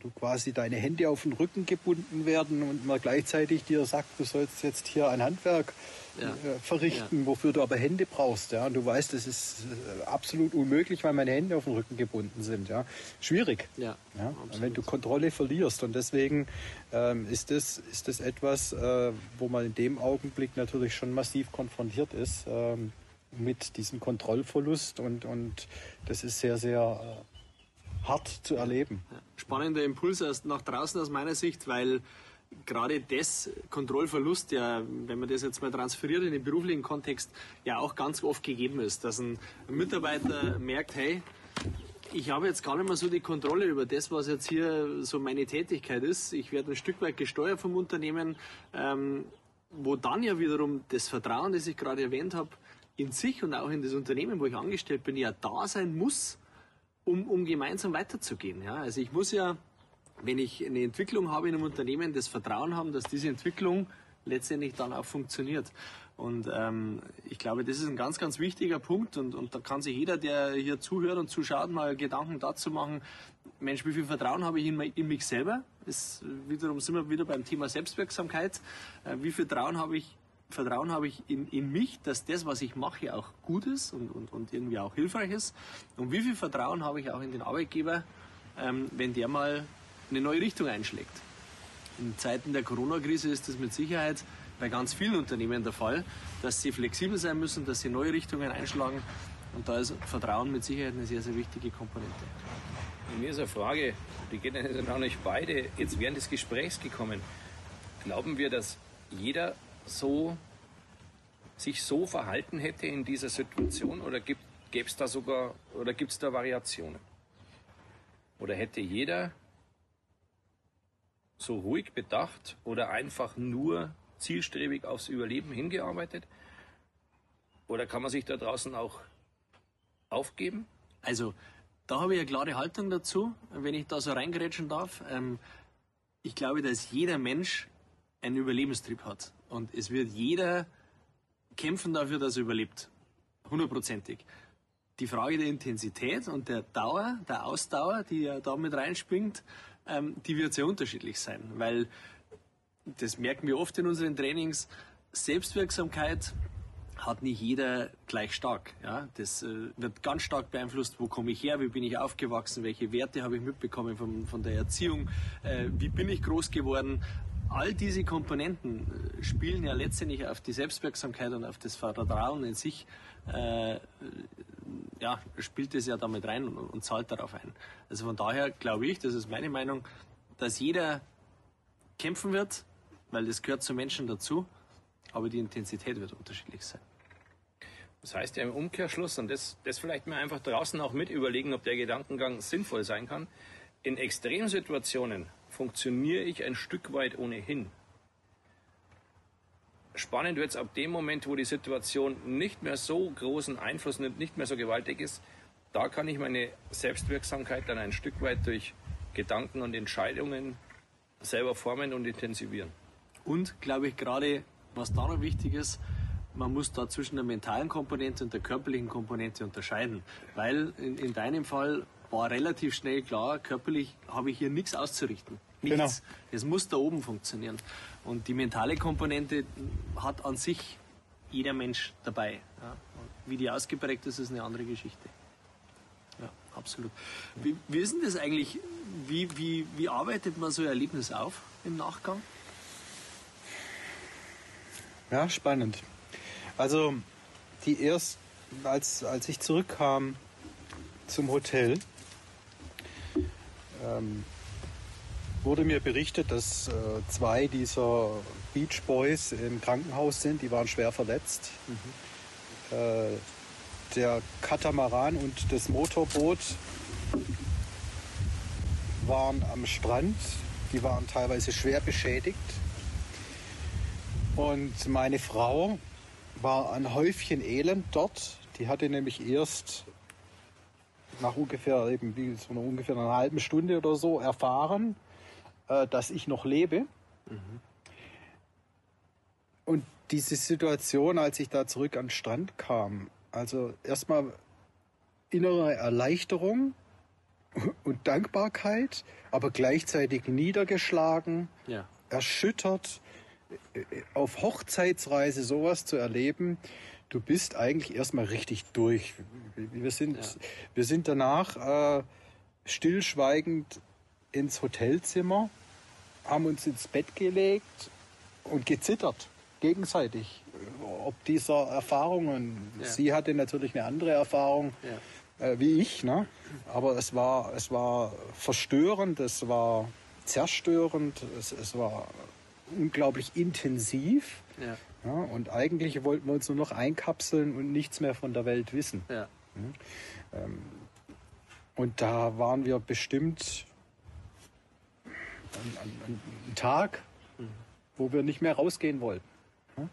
du quasi deine Hände auf den Rücken gebunden werden und man gleichzeitig dir sagt, du sollst jetzt hier ein Handwerk ja. äh, verrichten, ja. wofür du aber Hände brauchst. Ja? Und du weißt, das ist äh, absolut unmöglich, weil meine Hände auf den Rücken gebunden sind. Ja? Schwierig. Ja, ja? Wenn du Kontrolle verlierst. Und deswegen ähm, ist, das, ist das etwas, äh, wo man in dem Augenblick natürlich schon massiv konfrontiert ist. Ähm, mit diesem Kontrollverlust und, und das ist sehr, sehr äh, hart zu erleben. Spannender Impuls nach draußen aus meiner Sicht, weil gerade das Kontrollverlust, ja, wenn man das jetzt mal transferiert in den beruflichen Kontext, ja auch ganz oft gegeben ist, dass ein Mitarbeiter merkt, hey, ich habe jetzt gar nicht mehr so die Kontrolle über das, was jetzt hier so meine Tätigkeit ist. Ich werde ein Stück weit gesteuert vom Unternehmen, ähm, wo dann ja wiederum das Vertrauen, das ich gerade erwähnt habe, in sich und auch in das Unternehmen, wo ich angestellt bin, ja da sein muss, um, um gemeinsam weiterzugehen. Ja? Also ich muss ja, wenn ich eine Entwicklung habe in einem Unternehmen, das Vertrauen haben, dass diese Entwicklung letztendlich dann auch funktioniert. Und ähm, ich glaube, das ist ein ganz, ganz wichtiger Punkt und, und da kann sich jeder, der hier zuhört und zuschaut, mal Gedanken dazu machen, Mensch, wie viel Vertrauen habe ich in, in mich selber? Ist, wiederum sind wir wieder beim Thema Selbstwirksamkeit. Äh, wie viel Vertrauen habe ich Vertrauen habe ich in, in mich, dass das, was ich mache, auch gut ist und, und, und irgendwie auch hilfreich ist. Und wie viel Vertrauen habe ich auch in den Arbeitgeber, ähm, wenn der mal eine neue Richtung einschlägt. In Zeiten der Corona-Krise ist das mit Sicherheit bei ganz vielen Unternehmen der Fall, dass sie flexibel sein müssen, dass sie neue Richtungen einschlagen. Und da ist Vertrauen mit Sicherheit eine sehr, sehr wichtige Komponente. mir ist eine Frage, die geht ja noch nicht beide jetzt während des Gesprächs gekommen. Glauben wir, dass jeder so sich so verhalten hätte in dieser Situation oder gäbe es da sogar oder gibt es da Variationen? Oder hätte jeder so ruhig bedacht oder einfach nur zielstrebig aufs Überleben hingearbeitet? Oder kann man sich da draußen auch aufgeben? Also, da habe ich eine klare Haltung dazu, wenn ich da so reingerätschen darf. Ähm, ich glaube, dass jeder Mensch einen Überlebenstrieb hat. Und es wird jeder kämpfen dafür, dass er überlebt. Hundertprozentig. Die Frage der Intensität und der Dauer, der Ausdauer, die ja da mit reinspringt, ähm, die wird sehr unterschiedlich sein. Weil, das merken wir oft in unseren Trainings, Selbstwirksamkeit hat nicht jeder gleich stark. Ja? Das äh, wird ganz stark beeinflusst, wo komme ich her, wie bin ich aufgewachsen, welche Werte habe ich mitbekommen von, von der Erziehung, äh, wie bin ich groß geworden all diese Komponenten äh, spielen ja letztendlich auf die Selbstwirksamkeit und auf das Vertrauen in sich, äh, ja, spielt es ja damit rein und, und zahlt darauf ein. Also von daher glaube ich, das ist meine Meinung, dass jeder kämpfen wird, weil das gehört zu Menschen dazu, aber die Intensität wird unterschiedlich sein. Das heißt ja im Umkehrschluss, und das, das vielleicht mal einfach draußen auch mit überlegen, ob der Gedankengang sinnvoll sein kann, in Extremsituationen funktioniere ich ein Stück weit ohnehin. Spannend wird es ab dem Moment, wo die Situation nicht mehr so großen Einfluss nimmt, nicht mehr so gewaltig ist. Da kann ich meine Selbstwirksamkeit dann ein Stück weit durch Gedanken und Entscheidungen selber formen und intensivieren. Und glaube ich gerade, was da noch wichtig ist, man muss da zwischen der mentalen Komponente und der körperlichen Komponente unterscheiden. Weil in, in deinem Fall war relativ schnell klar, körperlich habe ich hier nichts auszurichten. Nichts. Genau. Es muss da oben funktionieren. Und die mentale Komponente hat an sich jeder Mensch dabei. Ja. Wie die ausgeprägt ist, ist eine andere Geschichte. Ja, absolut. Wie, wie ist denn das eigentlich? Wie, wie, wie arbeitet man so ein Erlebnis auf im Nachgang? Ja, spannend. Also, die erst, als, als ich zurückkam zum Hotel, ähm, wurde mir berichtet, dass äh, zwei dieser Beach Boys im Krankenhaus sind. Die waren schwer verletzt. Mhm. Äh, der Katamaran und das Motorboot waren am Strand. Die waren teilweise schwer beschädigt. Und meine Frau war ein Häufchen Elend dort. Die hatte nämlich erst nach ungefähr eben wie so einer ungefähr einer halben Stunde oder so erfahren, äh, dass ich noch lebe. Mhm. Und diese Situation, als ich da zurück an den Strand kam, also erstmal innere Erleichterung, und Dankbarkeit, aber gleichzeitig niedergeschlagen, Ja. erschüttert, äh, auf Hochzeitsreise sowas zu erleben, du bist eigentlich erstmal richtig durch. Wir sind, Ja. wir sind danach äh, stillschweigend ins Hotelzimmer, haben uns ins Bett gelegt und gezittert, gegenseitig, ob dieser Erfahrungen. Ja. Sie hatte natürlich eine andere Erfahrung Ja. äh, wie ich, ne? aber es war, es war verstörend, es war zerstörend, es, es war unglaublich intensiv. Ja. Ja, und eigentlich wollten wir uns nur noch einkapseln und nichts mehr von der Welt wissen. Ja. Und da waren wir bestimmt an, an, an Tag, wo wir nicht mehr rausgehen wollten. Ja?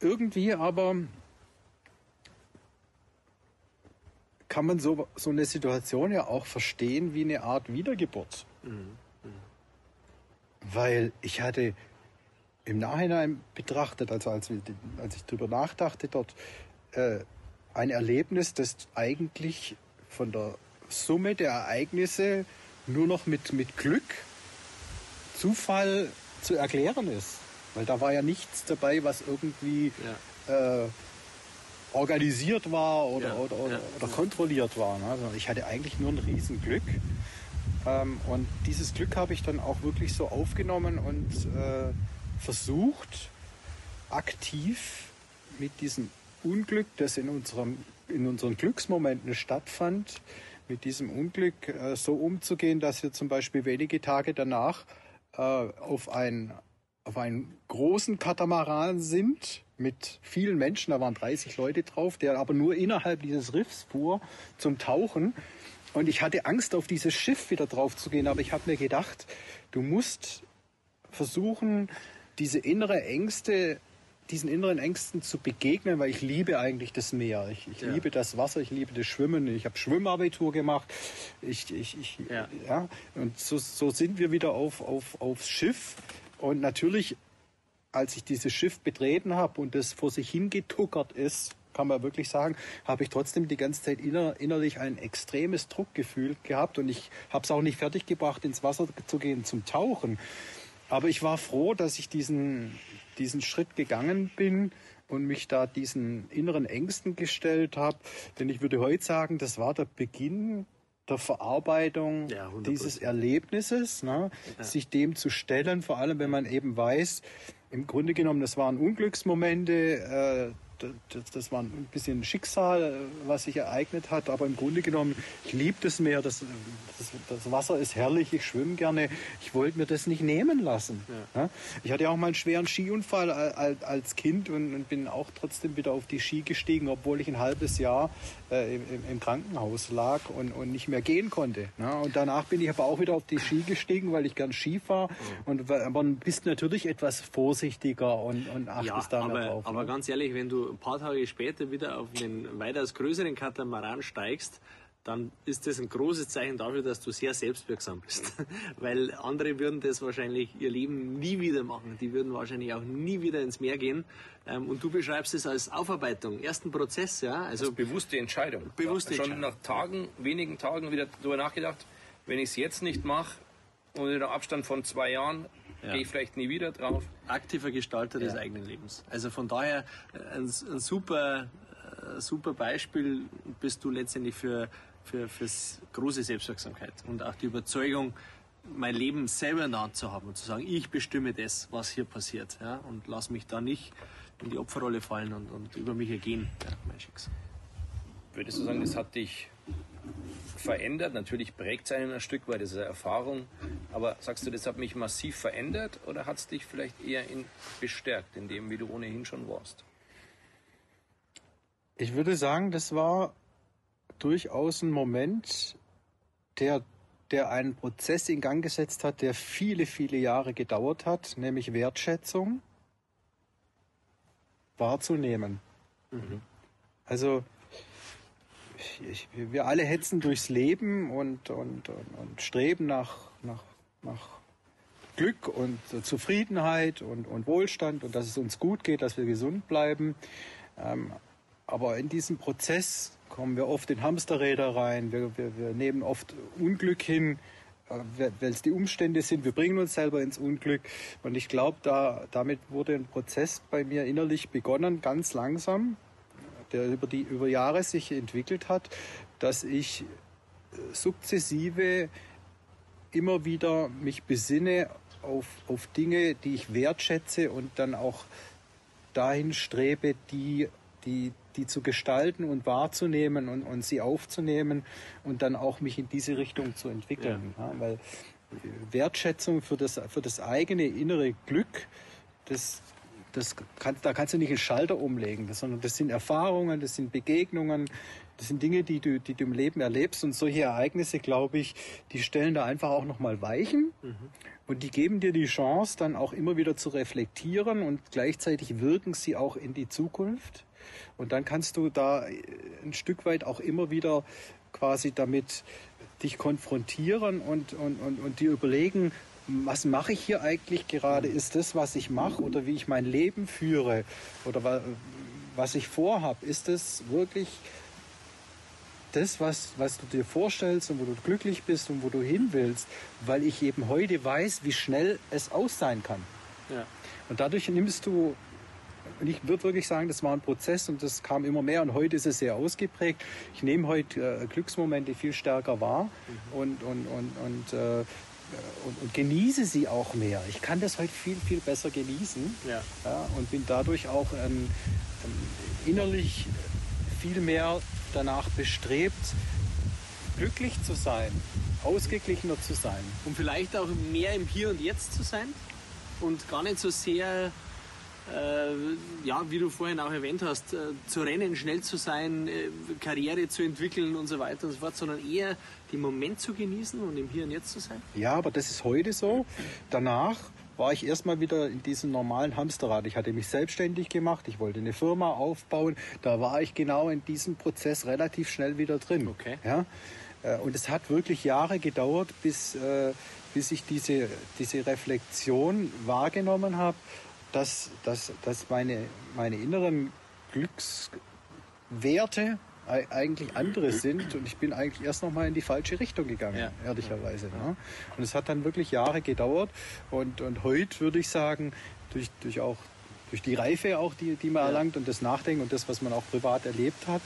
Irgendwie aber kann man so, so eine Situation ja auch verstehen wie eine Art Wiedergeburt. Weil ich hatte im Nachhinein betrachtet, also als, als ich darüber nachdachte dort, äh, ein Erlebnis, das eigentlich von der Summe der Ereignisse nur noch mit, mit Glück, Zufall zu erklären ist. Weil da war ja nichts dabei, was irgendwie äh, organisiert war oder, Ja, oder, oder, ja. oder kontrolliert war. Ne? Also ich hatte eigentlich nur ein Riesenglück. Ähm, und dieses Glück habe ich dann auch wirklich so aufgenommen und äh, versucht, aktiv mit diesem Unglück, das in, unserem, in unseren Glücksmomenten stattfand, mit diesem Unglück äh, so umzugehen, dass wir zum Beispiel wenige Tage danach äh, auf, ein, auf einen großen Katamaran sind mit vielen Menschen, da waren 30 Leute drauf, der aber nur innerhalb dieses Riffs fuhr zum Tauchen. Und ich hatte Angst, auf dieses Schiff wieder drauf zu gehen, aber ich habe mir gedacht, du musst versuchen, diese innere Ängste, diesen inneren Ängsten zu begegnen, weil ich liebe eigentlich das Meer. Ich, ich Ja. liebe das Wasser, ich liebe das Schwimmen. Ich habe Schwimmabitur gemacht. Ich, ich, ich, Ja. ja. Und so, so sind wir wieder auf, auf, aufs Schiff. Und natürlich, als ich dieses Schiff betreten habe und das vor sich hingetuckert ist, kann man wirklich sagen, habe ich trotzdem die ganze Zeit inner, innerlich ein extremes Druckgefühl gehabt und ich habe es auch nicht fertiggebracht, ins Wasser zu gehen zum Tauchen. Aber ich war froh, dass ich diesen, diesen Schritt gegangen bin und mich da diesen inneren Ängsten gestellt habe. Denn ich würde heute sagen, das war der Beginn der Verarbeitung Ja, 100%. dieses Erlebnisses, ne? sich dem zu stellen, vor allem wenn man eben weiß, im Grunde genommen, das waren Unglücksmomente, äh, das, war ein bisschen Schicksal, äh, was sich ereignet hat, aber im Grunde genommen, ich liebe das Meer, das, das, das Wasser ist herrlich, ich schwimme gerne, ich wollte mir das nicht nehmen lassen. Ja. Ich hatte auch mal einen schweren Skiunfall al- al- als Kind und, und bin auch trotzdem wieder auf die Ski gestiegen, obwohl ich ein halbes Jahr äh, im, im- Krankenhaus lag und, und nicht mehr gehen konnte. Ne? Und danach bin ich aber auch wieder auf die Ski gestiegen, weil ich gern Ski fahre. Und weil- aber bist natürlich etwas vorsichtiger und, und achtest Ja, da mehr aber, drauf. aber ne? ganz ehrlich, wenn du ein paar Tage später wieder auf einen weitaus größeren Katamaran steigst, dann ist das ein großes Zeichen dafür, dass du sehr selbstwirksam bist. Weil andere würden das wahrscheinlich ihr Leben nie wieder machen. Die würden wahrscheinlich auch nie wieder ins Meer gehen. Ähm, Und du beschreibst es als Aufarbeitung, ersten Prozess, ja. Also Bewusste Entscheidung. Bewusste Schon Entscheidung. nach Tagen, wenigen Tagen wieder darüber nachgedacht, wenn ich es jetzt nicht mache und in einem Abstand von zwei Jahren, Ja. gehe ich vielleicht nie wieder drauf. aktiver Gestalter des eigenen Lebens. Also von daher äh, ein, ein super, äh, super Beispiel bist du letztendlich für, für fürs große Selbstwirksamkeit und auch die Überzeugung, mein Leben selber in der Hand zu haben und zu sagen, ich bestimme das, was hier passiert, ja, und lass mich da nicht in die Opferrolle fallen und, und über mich ergehen, ja, mein Schicksal. Würdest du sagen, das hat dich verändert? Natürlich prägt es einen ein Stück weit, das ist eine Erfahrung. Aber sagst du, das hat mich massiv verändert oder hat es dich vielleicht eher in, bestärkt in dem, wie du ohnehin schon warst? Ich würde sagen, das war durchaus ein Moment, der, der einen Prozess in Gang gesetzt hat, der viele, viele Jahre gedauert hat, nämlich Wertschätzung wahrzunehmen. Also ich, wir alle hetzen durchs Leben und, und, und, und streben nach, nach, nach Glück und Zufriedenheit und, und Wohlstand und dass es uns gut geht, dass wir gesund bleiben. Ähm, aber in diesem Prozess kommen wir oft in Hamsterräder rein. Wir, wir, wir nehmen oft Unglück hin, äh, weil es die Umstände sind. Wir bringen uns selber ins Unglück. Und ich glaube, da, damit wurde ein Prozess bei mir innerlich begonnen, ganz langsam, der über, die, über Jahre sich entwickelt hat, dass ich äh, sukzessive immer wieder mich besinne auf, auf Dinge, die ich wertschätze und dann auch dahin strebe, die, die, die zu gestalten und wahrzunehmen und, und sie aufzunehmen und dann auch mich in diese Richtung zu entwickeln. Ja. Ja, weil Wertschätzung für das, für das eigene innere Glück, das, das kann, da kannst du nicht einen Schalter umlegen, sondern das sind Erfahrungen, das sind Begegnungen, das sind Dinge, die du, die du im Leben erlebst und solche Ereignisse, glaube ich, die stellen da einfach auch nochmal Weichen mhm. und die geben dir die Chance, dann auch immer wieder zu reflektieren und gleichzeitig wirken sie auch in die Zukunft. Und dann kannst du da ein Stück weit auch immer wieder quasi damit dich konfrontieren und, und, und, und dir überlegen, was mache ich hier eigentlich gerade? Ist das, was ich mache oder wie ich mein Leben führe oder was ich vorhabe, ist das wirklich das, was, was du dir vorstellst und wo du glücklich bist und wo du hin willst, weil ich eben heute weiß, wie schnell es aus sein kann. Ja. Und dadurch nimmst du, und ich würde wirklich sagen, das war ein Prozess und das kam immer mehr und heute ist es sehr ausgeprägt. Ich nehme heute äh, Glücksmomente viel stärker wahr mhm. und, und, und, und äh, und, und, genieße sie auch mehr. Ich kann das heute viel, viel besser genießen ja. Ja, und bin dadurch auch ähm, ähm, innerlich viel mehr danach bestrebt, glücklich zu sein, ausgeglichener zu sein. Und vielleicht auch mehr im Hier und Jetzt zu sein und gar nicht so sehr, äh, ja, wie du vorhin auch erwähnt hast, äh, zu rennen, schnell zu sein, äh, Karriere zu entwickeln und so weiter und so fort, sondern eher den Moment zu genießen und im Hier und Jetzt zu sein. Ja, aber das ist heute so. Danach war ich erstmal wieder in diesem normalen Hamsterrad. Ich hatte mich selbstständig gemacht, ich wollte eine Firma aufbauen. Da war ich genau in diesem Prozess relativ schnell wieder drin. Okay. Ja? Äh, und es hat wirklich Jahre gedauert, bis, äh, bis ich diese, diese Reflexion wahrgenommen habe, dass, dass, dass meine, meine inneren Glückswerte eigentlich andere sind und ich bin eigentlich erst noch mal in die falsche Richtung gegangen, ja. ehrlicherweise. Ne? Und es hat dann wirklich Jahre gedauert und, und heute würde ich sagen, durch, durch auch durch die Reife auch, die, die man ja. erlangt und das Nachdenken und das, was man auch privat erlebt hat,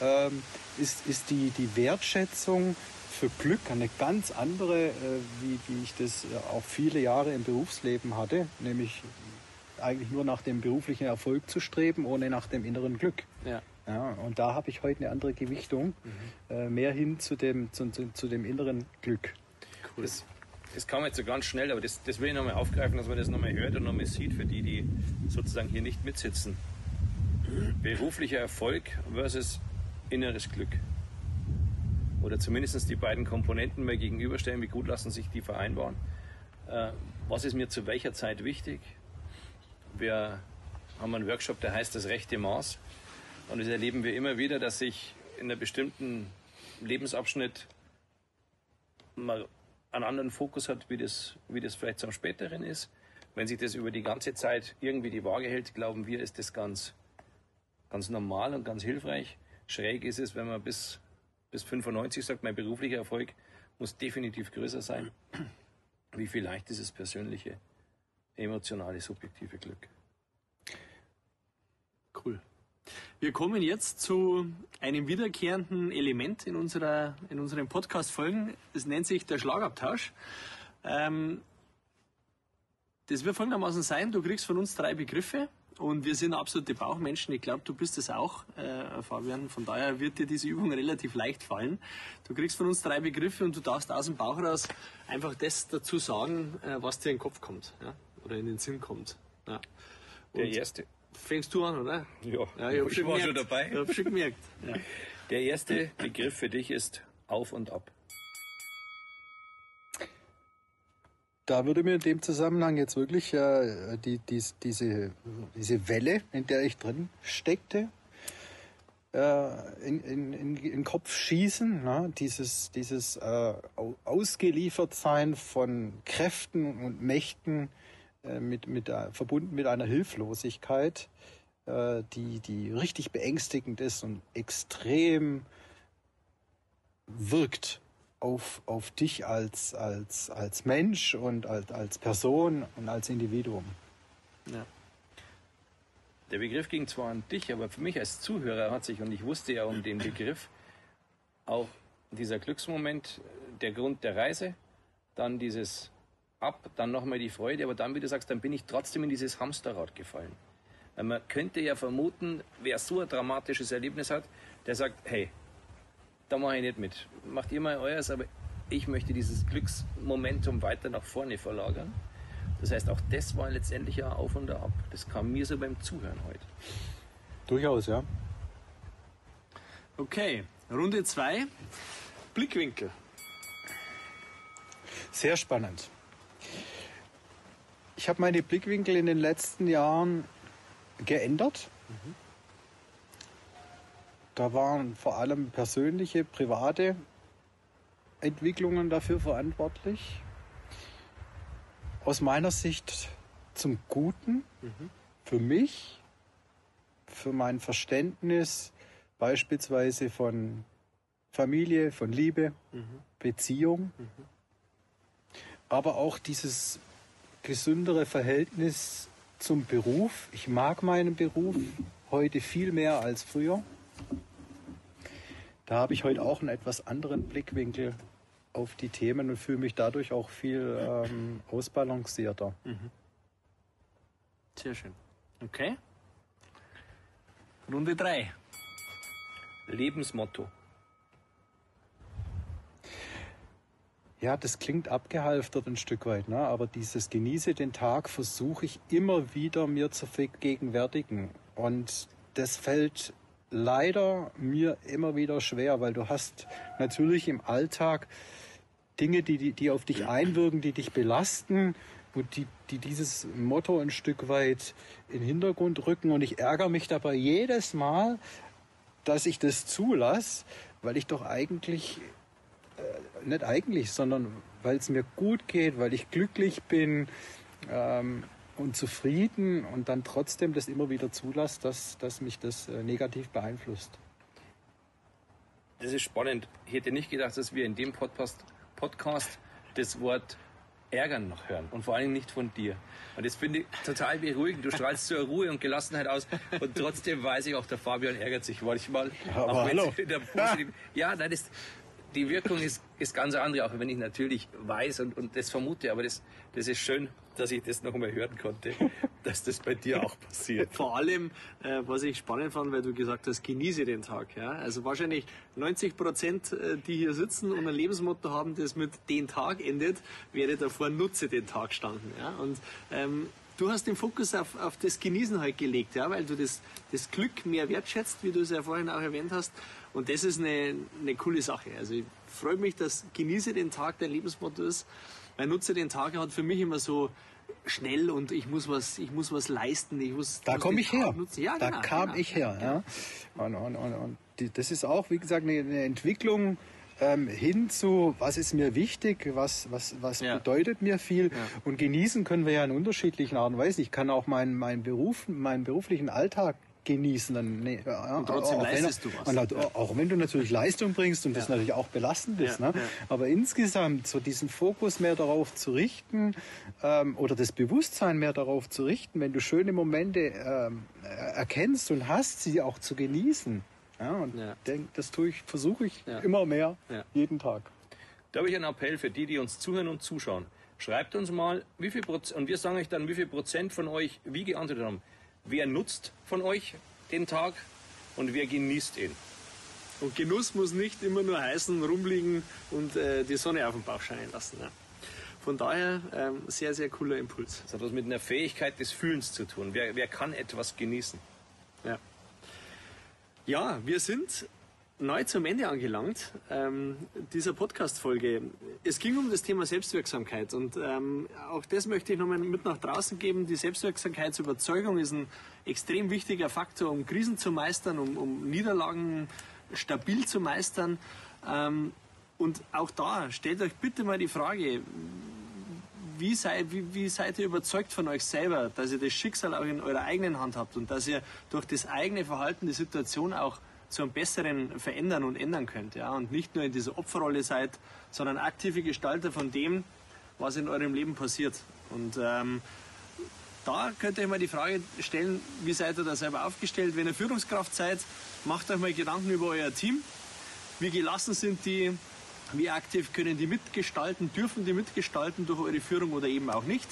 ähm, ist, ist die, die Wertschätzung für Glück eine ganz andere, äh, wie, wie ich das äh, auch viele Jahre im Berufsleben hatte, nämlich eigentlich nur nach dem beruflichen Erfolg zu streben, ohne nach dem inneren Glück. Ja. Ja, und da habe ich heute eine andere Gewichtung, mhm. äh, mehr hin zu dem, zu, zu, zu dem inneren Glück. Cool. Das, das kam jetzt so ganz schnell, aber das, das will ich nochmal aufgreifen, dass man das nochmal hört und nochmal sieht, für die, die sozusagen hier nicht mitsitzen. Beruflicher Erfolg versus inneres Glück. Oder zumindest die beiden Komponenten mal gegenüberstellen, wie gut lassen sich die vereinbaren. Äh, was ist mir zu welcher Zeit wichtig? Wir haben einen Workshop, der heißt das rechte Maß. Und das erleben wir immer wieder, dass sich in einem bestimmten Lebensabschnitt mal einen anderen Fokus hat, wie das, wie das vielleicht zum späteren ist. Wenn sich das über die ganze Zeit irgendwie die Waage hält, glauben wir, ist das ganz, ganz normal und ganz hilfreich. Schräg ist es, wenn man bis, bis 95 sagt, mein beruflicher Erfolg muss definitiv größer sein. Wie vielleicht ist es persönliche, emotionale, subjektive Glück. Cool. Wir kommen jetzt zu einem wiederkehrenden Element in, unserer, in unseren Podcast-Folgen. Es nennt sich der Schlagabtausch. Ähm, das wird folgendermaßen sein, du kriegst von uns drei Begriffe und wir sind absolute Bauchmenschen. Ich glaube, du bist es auch, äh, Fabian. Von daher wird dir diese Übung relativ leicht fallen. Du kriegst von uns drei Begriffe und du darfst aus dem Bauch raus einfach das dazu sagen, äh, was dir in den Kopf kommt ja? oder in den Sinn kommt. Ja. Der erste fängst du an, oder? Ja, ja ich, ich war schon dabei. Ich hab schon gemerkt. Ja. Der erste Begriff für dich ist auf und ab. Da würde mir in dem Zusammenhang jetzt wirklich äh, die, die, diese, diese Welle, in der ich drin steckte, äh, in, in, in, in den Kopf schießen. Ne? Dieses, dieses äh, Ausgeliefertsein von Kräften und Mächten, äh, mit, mit, verbunden mit einer Hilflosigkeit, äh, die, die richtig beängstigend ist und extrem wirkt auf, auf dich als, als, als Mensch und als, als Person und als Individuum. Ja. Der Begriff ging zwar an dich, aber für mich als Zuhörer hat sich, und ich wusste ja um den Begriff, auch dieser Glücksmoment, der Grund der Reise, dann dieses Ab, dann nochmal die Freude, aber dann, wie du sagst, dann bin ich trotzdem in dieses Hamsterrad gefallen. Weil man könnte ja vermuten, wer so ein dramatisches Erlebnis hat, der sagt, hey, da mache ich nicht mit. Macht ihr mal euers, aber ich möchte dieses Glücksmomentum weiter nach vorne verlagern. Das heißt, auch das war letztendlich ja auf und ab. Das kam mir so beim Zuhören heute. Durchaus, ja. Okay, Runde 2. Blickwinkel. Sehr spannend. Ich habe meine Blickwinkel in den letzten Jahren geändert. Mhm. Da waren vor allem persönliche, private Entwicklungen dafür verantwortlich. Aus meiner Sicht zum Guten, mhm. für mich, für mein Verständnis beispielsweise von Familie, von Liebe, mhm. Beziehung, aber auch dieses gesündere Verhältnis zum Beruf. Ich mag meinen Beruf heute viel mehr als früher. Da habe ich heute auch einen etwas anderen Blickwinkel auf die Themen und fühle mich dadurch auch viel ähm, ausbalancierter. Mhm. Sehr schön. Okay. Runde 3. Lebensmotto. Ja, das klingt abgehalftert ein Stück weit, ne? aber dieses Genieße den Tag versuche ich immer wieder mir zu vergegenwärtigen. Und das fällt leider mir immer wieder schwer, weil du hast natürlich im Alltag Dinge, die, die auf dich einwirken, die dich belasten und die, die dieses Motto ein Stück weit in den Hintergrund rücken. Und ich ärgere mich dabei jedes Mal, dass ich das zulasse, weil ich doch eigentlich äh, nicht eigentlich, sondern weil es mir gut geht, weil ich glücklich bin ähm, und zufrieden und dann trotzdem das immer wieder zulasse, dass, dass mich das äh, negativ beeinflusst. Das ist spannend. Ich hätte nicht gedacht, dass wir in dem Podcast, Podcast das Wort ärgern noch hören und vor allem nicht von dir. Und das finde ich total beruhigend. Du strahlst so Ruhe und Gelassenheit aus und trotzdem weiß ich auch, der Fabian ärgert sich manchmal. Aber auch hallo. ja, nein, das, die Wirkung ist, ist ganz andere, auch wenn ich natürlich weiß und, und das vermute. Aber das, das ist schön, dass ich das noch einmal hören konnte, dass das bei dir auch passiert. Vor allem, äh, was ich spannend fand, weil du gesagt hast, genieße den Tag. Ja? Also wahrscheinlich 90 Prozent, äh, die hier sitzen und ein Lebensmotto haben, das mit den Tag endet, wäre davor nutze den Tag standen. Ja? Und ähm, du hast den Fokus auf, auf das Genießen halt gelegt, ja? weil du das, das Glück mehr wertschätzt, wie du es ja vorhin auch erwähnt hast. Und das ist eine, eine coole Sache. Also ich freue mich, dass genieße den Tag dein Lebensmotto ist. Weil nutze den Tag hat für mich immer so schnell und ich muss was, ich muss was leisten. Ich muss, da komme ich her. Ja, da genau, kam genau. ich her. Ja. Und, und, und, und die, das ist auch, wie gesagt, eine, eine Entwicklung ähm, hin zu, was ist mir wichtig, was, was, was ja. bedeutet mir viel. Ja. Und genießen können wir ja in unterschiedlichen Arten und Weisen. Ich kann auch meinen, meinen, Beruf, meinen beruflichen Alltag genießen. Dann, nee, und trotzdem leistest wenn, du was. Und, ja. Auch wenn du natürlich Leistung bringst und das natürlich auch belastend ist. Ne? Aber insgesamt so diesen Fokus mehr darauf zu richten ähm, oder das Bewusstsein mehr darauf zu richten, wenn du schöne Momente ähm, erkennst und hast, sie auch zu genießen. Ja, und ja. Denk, das tue ich, versuche ich ja. immer mehr, jeden Tag. Da habe ich einen Appell für die, die uns zuhören und zuschauen. Schreibt uns mal, wie viel Prozent, und wir sagen euch dann, wie viel Prozent von euch wie geantwortet haben wer nutzt von euch den Tag und wer genießt ihn. Und Genuss muss nicht immer nur heißen, rumliegen und äh, die Sonne auf dem Bauch scheinen lassen. Ja. Von daher ähm, sehr, sehr cooler Impuls. Das hat was mit einer Fähigkeit des Fühlens zu tun. Wer, wer kann etwas genießen? Ja. Ja, wir sind neu zum Ende angelangt ähm, dieser Podcast-Folge. Es ging um das Thema Selbstwirksamkeit und ähm, auch das möchte ich nochmal mit nach draußen geben. Die Selbstwirksamkeitsüberzeugung ist ein extrem wichtiger Faktor, um Krisen zu meistern, um, um Niederlagen stabil zu meistern. Ähm, und auch da stellt euch bitte mal die Frage, wie, sei, wie, wie seid ihr überzeugt von euch selber, dass ihr das Schicksal auch in eurer eigenen Hand habt und dass ihr durch das eigene Verhalten die Situation auch zu einem besseren verändern und ändern könnt. Ja? Und nicht nur in dieser Opferrolle seid, sondern aktive Gestalter von dem, was in eurem Leben passiert. Und ähm, da könnt ihr euch mal die Frage stellen, wie seid ihr da selber aufgestellt? Wenn ihr Führungskraft seid, macht euch mal Gedanken über euer Team. Wie gelassen sind die? Wie aktiv können die mitgestalten? Dürfen die mitgestalten durch eure Führung oder eben auch nicht?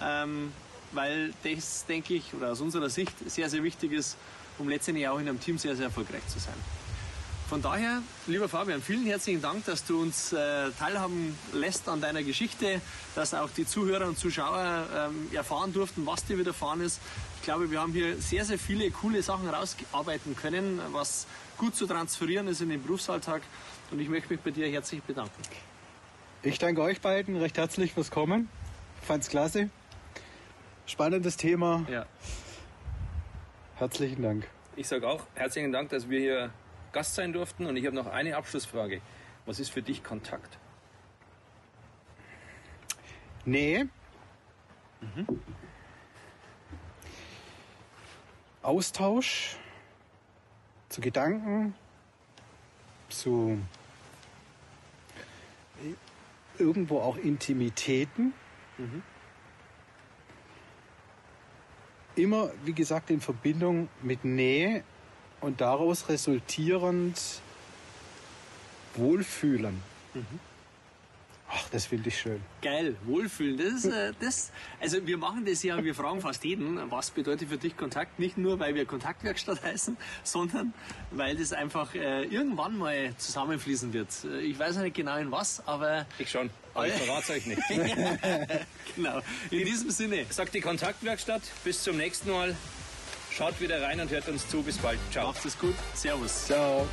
Ähm, weil das, denke ich, oder aus unserer Sicht sehr, sehr wichtig ist, um letztendlich auch in einem Team sehr, sehr erfolgreich zu sein. Von daher, lieber Fabian, vielen herzlichen Dank, dass du uns äh, teilhaben lässt an deiner Geschichte, dass auch die Zuhörer und Zuschauer ähm, erfahren durften, was dir widerfahren ist. Ich glaube, wir haben hier sehr, sehr viele coole Sachen rausarbeiten können, was gut zu transferieren ist in den Berufsalltag. Und ich möchte mich bei dir herzlich bedanken. Ich danke euch beiden recht herzlich fürs Kommen. Fand's klasse. Spannendes Thema. Ja. Herzlichen Dank. Ich sage auch herzlichen Dank, dass wir hier Gast sein durften. Und ich habe noch eine Abschlussfrage. Was ist für dich Kontakt? Nähe. Mhm. Austausch zu Gedanken, zu irgendwo auch Intimitäten. Mhm. Immer, wie gesagt, in Verbindung mit Nähe und daraus resultierend Wohlfühlen. Mhm. Ach, das finde ich schön. Geil, Wohlfühlen. Das ist, äh, das, also wir machen das ja, wir fragen fast jeden, was bedeutet für dich Kontakt? Nicht nur, weil wir Kontaktwerkstatt heißen, sondern weil das einfach äh, irgendwann mal zusammenfließen wird. Äh, ich weiß nicht genau in was, aber... Ich schon, aber ich verrate euch nicht. genau, in, in diesem Sinne. Sagt die Kontaktwerkstatt, bis zum nächsten Mal. Schaut wieder rein und hört uns zu. Bis bald. Ciao. Macht es gut. Servus. Ciao.